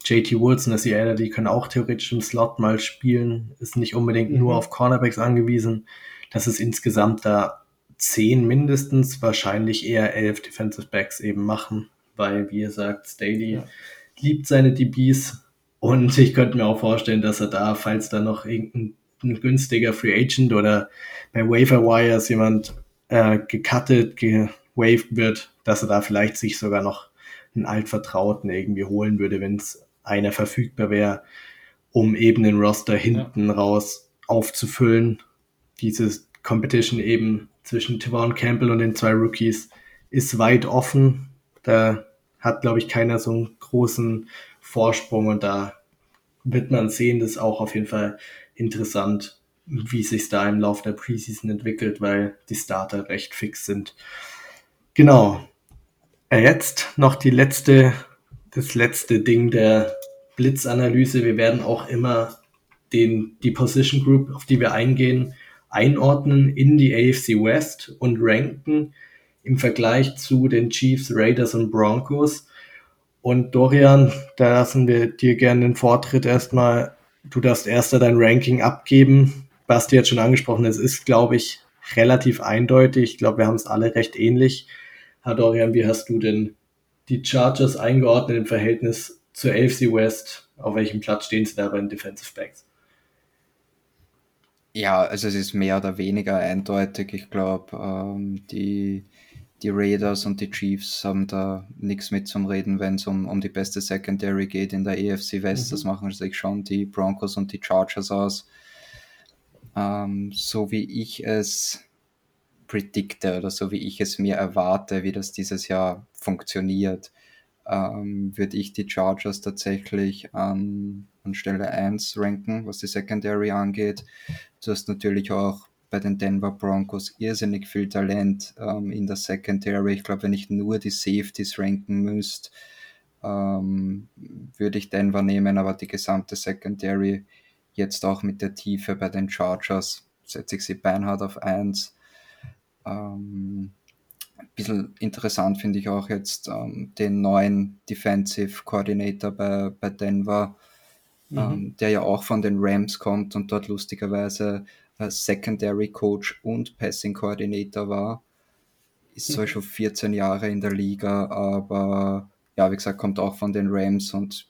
JT Woods und Nasir die können auch theoretisch im Slot mal spielen, ist nicht unbedingt mhm. nur auf Cornerbacks angewiesen. Das ist insgesamt da zehn mindestens, wahrscheinlich eher elf Defensive Backs eben machen, weil, wie ihr sagt, Staley ja. liebt seine DBs und ich könnte mir auch vorstellen, dass er da, falls da noch irgendein ein günstiger Free Agent oder bei Waiver Wires jemand äh, gecuttet, gewaved wird, dass er da vielleicht sich sogar noch einen Altvertrauten irgendwie holen würde, wenn es einer verfügbar wäre, um eben den Roster hinten ja. raus aufzufüllen. Dieses Competition eben zwischen Tavon Campbell und den zwei Rookies ist weit offen. Da hat, glaube ich, keiner so einen großen Vorsprung und da wird man sehen, dass auch auf jeden Fall interessant, wie sich da im Laufe der Preseason entwickelt, weil die Starter recht fix sind. Genau. Äh, jetzt noch die letzte, das letzte Ding der Blitzanalyse. Wir werden auch immer den, die Position Group, auf die wir eingehen, einordnen in die AFC West und ranken im Vergleich zu den Chiefs, Raiders und Broncos. Und Dorian, da lassen wir dir gerne den Vortritt erstmal du darfst erster dein Ranking abgeben. Basti hat schon angesprochen, es ist, glaube ich, relativ eindeutig. Ich glaube, wir haben es alle recht ähnlich. Herr Dorian, wie hast du denn die Chargers eingeordnet im Verhältnis zur AFC West? Auf welchem Platz stehen sie da bei den Defensive Backs? Ja, also es ist mehr oder weniger eindeutig. Ich glaube, ähm, die, die Raiders und die Chiefs haben da nichts mit zum Reden, wenn es um, um die beste Secondary geht in der EFC West. Mhm. Das machen sich schon die Broncos und die Chargers aus. Ähm, so wie ich es predikte oder so wie ich es mir erwarte, wie das dieses Jahr funktioniert, ähm, würde ich die Chargers tatsächlich an, an Stelle 1 ranken, was die Secondary angeht. Du hast natürlich auch bei den Denver Broncos irrsinnig viel Talent ähm, in der Secondary. Ich glaube, wenn ich nur die Safeties ranken müsste, ähm, würde ich Denver nehmen, aber die gesamte Secondary jetzt auch mit der Tiefe bei den Chargers setze ich sie beinhart auf 1. Ähm, ein bisschen interessant finde ich auch jetzt ähm, den neuen Defensive Coordinator bei, bei Denver, mhm. ähm, der ja auch von den Rams kommt und dort lustigerweise Secondary Coach und Passing Coordinator war. Ist zwar mhm. schon 14 Jahre in der Liga, aber ja, wie gesagt, kommt auch von den Rams und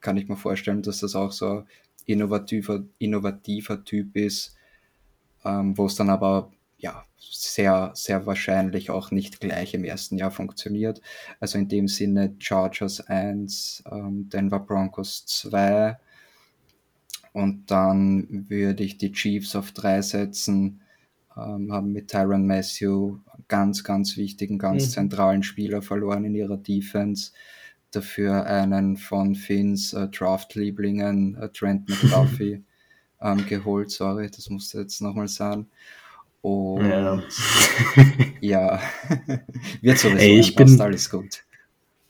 kann ich mir vorstellen, dass das auch so ein innovativer, innovativer Typ ist, ähm, wo es dann aber ja, sehr, sehr wahrscheinlich auch nicht gleich im ersten Jahr funktioniert. Also in dem Sinne Chargers 1, ähm, Denver Broncos 2 und dann würde ich die Chiefs auf 3 setzen, ähm, haben mit Tyron Matthew ganz, ganz wichtigen, ganz mhm. zentralen Spieler verloren in ihrer Defense. Dafür einen von Finns äh, Draft-Lieblingen, äh, Trent McDuffie, ähm, geholt. Sorry, das musste jetzt nochmal sein. Und ja, ja. wird sowieso Ey, ich bin, alles gut.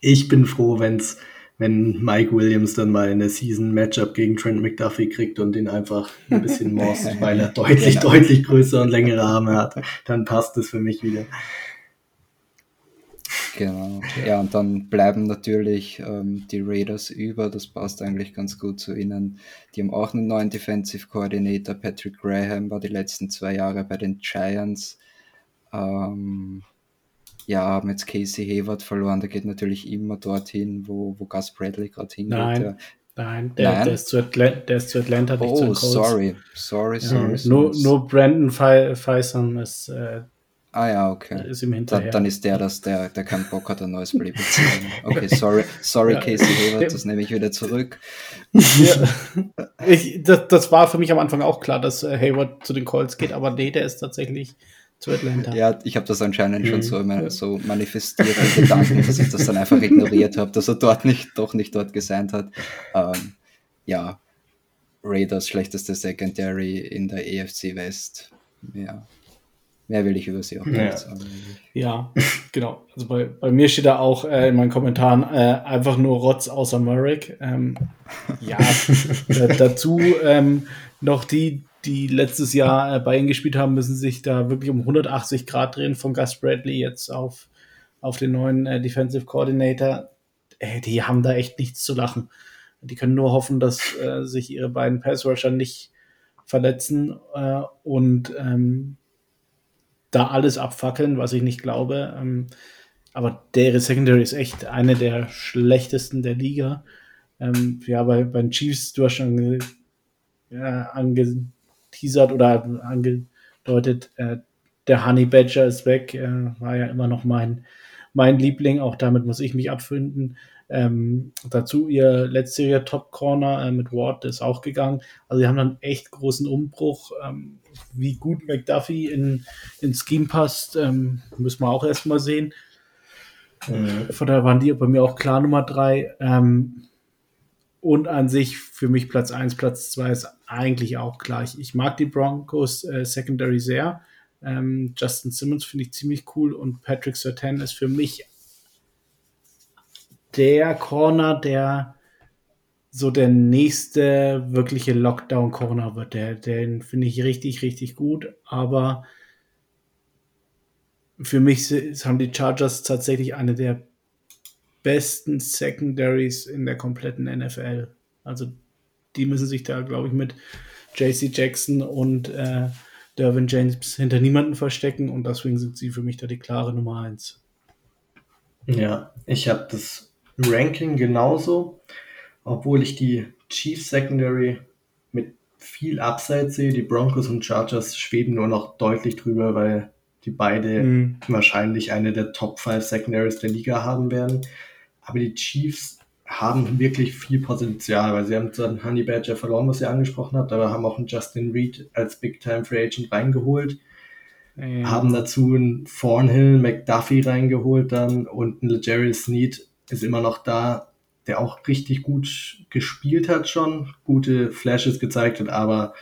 Ich bin froh, wenn's, wenn Mike Williams dann mal in der Season Matchup gegen Trent McDuffie kriegt und den einfach ein bisschen morst, weil er deutlich, ja. deutlich größer und längere Arme hat. Dann passt es für mich wieder. Genau. Ja, und dann bleiben natürlich ähm, die Raiders über. Das passt eigentlich ganz gut zu ihnen. Die haben auch einen neuen Defensive Coordinator. Patrick Graham war die letzten zwei Jahre bei den Giants. Ähm, ja, haben jetzt Casey Hayward verloren. Der geht natürlich immer dorthin, wo, wo Gus Bradley gerade hingeht. Nein, der, nein, der, nein? Der, ist zu Atlanta, der ist zu Atlanta, nicht oh, zu sorry, sorry, sorry. Ja, nur, nur Brandon Faison ist äh, Ah ja, okay. Ist ihm hinterher. Da, dann ist der das, der, der keinen Bock hat, ein neues Playbook zu. Okay, sorry, sorry ja. Casey Hayward, das nehme ich wieder zurück. Ja. Ich, das, das war für mich am Anfang auch klar, dass äh, Hayward zu den Colts geht, aber nee, der ist tatsächlich zu Atlanta. Ja, ich habe das anscheinend mhm. schon so, immer, so manifestiert, Gedanken, dass ich das dann einfach ignoriert habe, dass er dort nicht, doch nicht dort gesandt hat. Ähm, ja, Raiders schlechteste Secondary in der EFC West. Ja, Mehr will ich über sie auch nicht ja. sagen. Ja, genau. Also bei, bei mir steht da auch äh, in meinen Kommentaren äh, einfach nur Rotz außer Merrick. Ähm, ja, dazu ähm, noch die, die letztes Jahr äh, bei ihnen gespielt haben, müssen sich da wirklich um 180 Grad drehen von Gus Bradley jetzt auf, auf den neuen äh, Defensive Coordinator. Äh, die haben da echt nichts zu lachen. Die können nur hoffen, dass äh, sich ihre beiden Passrusher nicht verletzen äh, und ähm, da alles abfackeln, was ich nicht glaube. Ähm, aber der Secondary ist echt eine der schlechtesten der Liga. Ähm, ja, bei, bei den Chiefs, du hast schon ja, angeteasert oder angedeutet, äh, der Honey Badger ist weg, äh, war ja immer noch mein, mein Liebling, auch damit muss ich mich abfinden. Ähm, dazu ihr letztjähriger Top Corner äh, mit Ward ist auch gegangen. Also, sie haben dann echt großen Umbruch. Ähm, wie gut McDuffie in, in Scheme passt, ähm, müssen wir auch erstmal sehen. Mhm. Von daher waren die bei mir auch klar Nummer drei. Ähm, und an sich für mich Platz 1, Platz 2 ist eigentlich auch gleich. Ich, mag die Broncos äh, Secondary sehr. Ähm, Justin Simmons finde ich ziemlich cool und Patrick Sertan ist für mich der Corner, der so der nächste wirkliche Lockdown-Corner wird. Der, den finde ich richtig, richtig gut. Aber für mich haben die Chargers tatsächlich eine der besten Secondaries in der kompletten NFL. Also die müssen sich da, glaube ich, mit JC Jackson und äh, Dervin James hinter niemanden verstecken und deswegen sind sie für mich da die klare Nummer eins. Ja, ich habe das Ranking genauso, obwohl ich die Chiefs Secondary mit viel Upside sehe. Die Broncos und Chargers schweben nur noch deutlich drüber, weil die beide mhm. wahrscheinlich eine der Top 5 Secondaries der Liga haben werden. Aber die Chiefs haben wirklich viel Potenzial, weil sie haben zwar einen Honey Badger verloren, was ihr angesprochen habt, aber haben auch einen Justin Reed als Big Time Free Agent reingeholt. Ja. Haben dazu einen Thornhill, McDuffie reingeholt dann und ein Legere Sneed ist immer noch da, der auch richtig gut gespielt hat schon, gute Flashes gezeigt hat, aber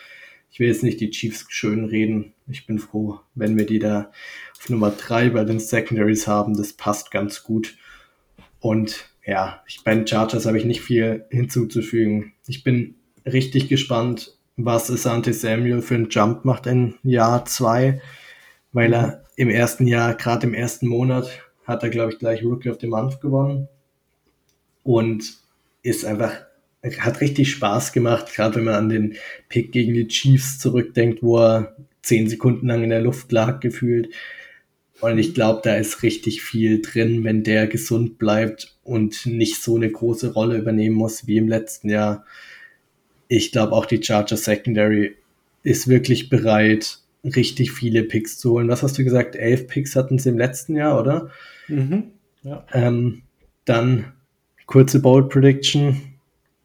ich will jetzt nicht die Chiefs schön reden. Ich bin froh, wenn wir die da auf Nummer drei bei den Secondaries haben. Das passt ganz gut. Und ja, ich, bei den Chargers habe ich nicht viel hinzuzufügen. Ich bin richtig gespannt, was Asante Samuel für einen Jump macht in Jahr zwei, weil er im ersten Jahr, gerade im ersten Monat, hat er, glaube ich, gleich Rookie of the Month gewonnen und ist einfach, hat richtig Spaß gemacht, gerade wenn man an den Pick gegen die Chiefs zurückdenkt, wo er zehn Sekunden lang in der Luft lag, gefühlt. Und ich glaube, da ist richtig viel drin, wenn der gesund bleibt und nicht so eine große Rolle übernehmen muss wie im letzten Jahr. Ich glaube, auch die Charger Secondary ist wirklich bereit, richtig viele Picks zu holen. Was hast du gesagt? Elf Picks hatten sie im letzten Jahr, oder? Mhm. Ja. Ähm, dann kurze Bold Prediction.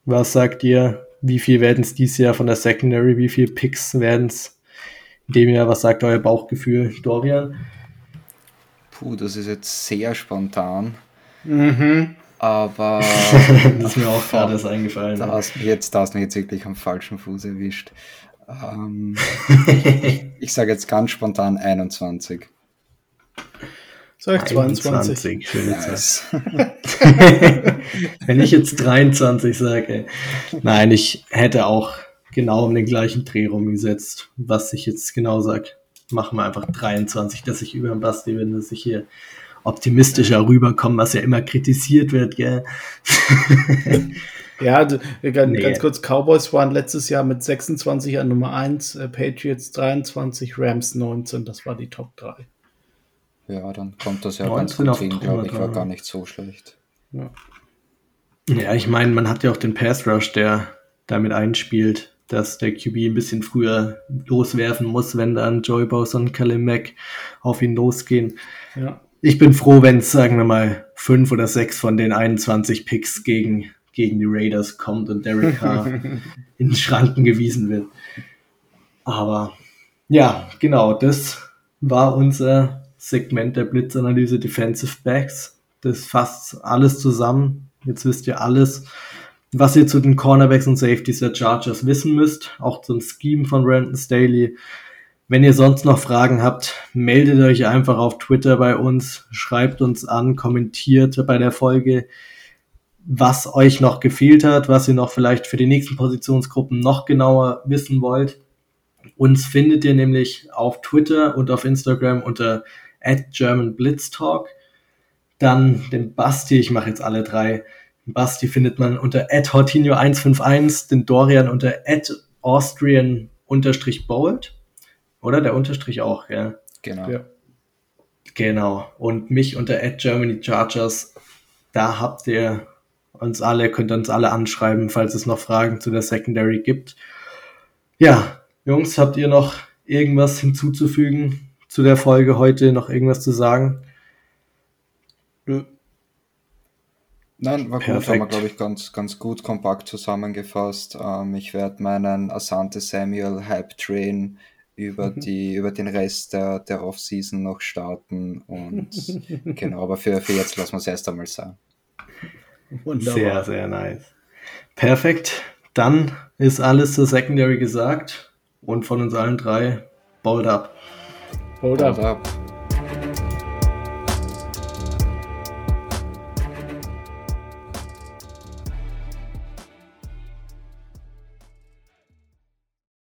Was sagt ihr? Wie viel werden es dieses Jahr von der Secondary? Wie viele Picks werden es in dem Jahr? Was sagt euer Bauchgefühl, Dorian? Puh, das ist jetzt sehr spontan. Mhm. Aber. das ist mir auch gerade das eingefallen. Da hast, jetzt, da hast du mich jetzt wirklich am falschen Fuß erwischt. Ähm, ich sage jetzt ganz spontan 21. Sag 22. 21, schöne yes. Wenn ich jetzt 23 sage. Nein, ich hätte auch genau um den gleichen Dreh rumgesetzt, was ich jetzt genau sage machen wir einfach 23, dass ich über den Basti bin, dass ich hier optimistischer rüberkomme, was ja immer kritisiert wird, gell? ja, ganz, nee. ganz, kurz, Cowboys waren letztes Jahr mit 26 an Nummer 1, äh, Patriots 23, Rams 19, das war die Top 3. Ja, dann kommt das ja ganz gut hin, glaube ich, war gar nicht so schlecht. Ja, ja ich meine, man hat ja auch den Pass Rush, der damit einspielt dass der QB ein bisschen früher loswerfen muss, wenn dann Joey Bosa und Khalil Mack auf ihn losgehen. Ja. Ich bin froh, wenn es, sagen wir mal, fünf oder sechs von den 21 Picks gegen, gegen die Raiders kommt und Derek Carr in den Schranken gewiesen wird. Aber ja, genau, das war unser Segment der Blitzanalyse Defensive Backs. Das fasst alles zusammen. Jetzt wisst ihr alles was ihr zu den Cornerbacks und Safeties der Chargers wissen müsst, auch zum Scheme von Brandon Staley. Wenn ihr sonst noch Fragen habt, meldet euch einfach auf Twitter bei uns, schreibt uns an, kommentiert bei der Folge, was euch noch gefehlt hat, was ihr noch vielleicht für die nächsten Positionsgruppen noch genauer wissen wollt. Uns findet ihr nämlich auf Twitter und auf Instagram unter @germanblitztalk. Dann den Basti, ich mache jetzt alle drei Basti findet man unter @hortinho151, den Dorian unter @austrian_bold. Oder der Unterstrich auch, ja. Genau. Ja. Genau. Und mich unter @germanychargers. Da habt ihr uns alle, könnt ihr uns alle anschreiben, falls es noch Fragen zu der Secondary gibt. Ja, Jungs, habt ihr noch irgendwas hinzuzufügen zu der Folge heute? Noch irgendwas zu sagen? Nö. Nein, war Perfekt. gut, haben wir, glaube ich, ganz, ganz gut kompakt zusammengefasst. Ähm, ich werde meinen Asante Samuel Hype Train über, mhm. die, über den Rest der, der Offseason noch starten. Und genau, aber für, für jetzt lassen wir es erst einmal sein. Wunderbar. Sehr, sehr nice. Perfekt. Dann ist alles zur Secondary gesagt und von uns allen drei, Bold up. Bold up. Bold up.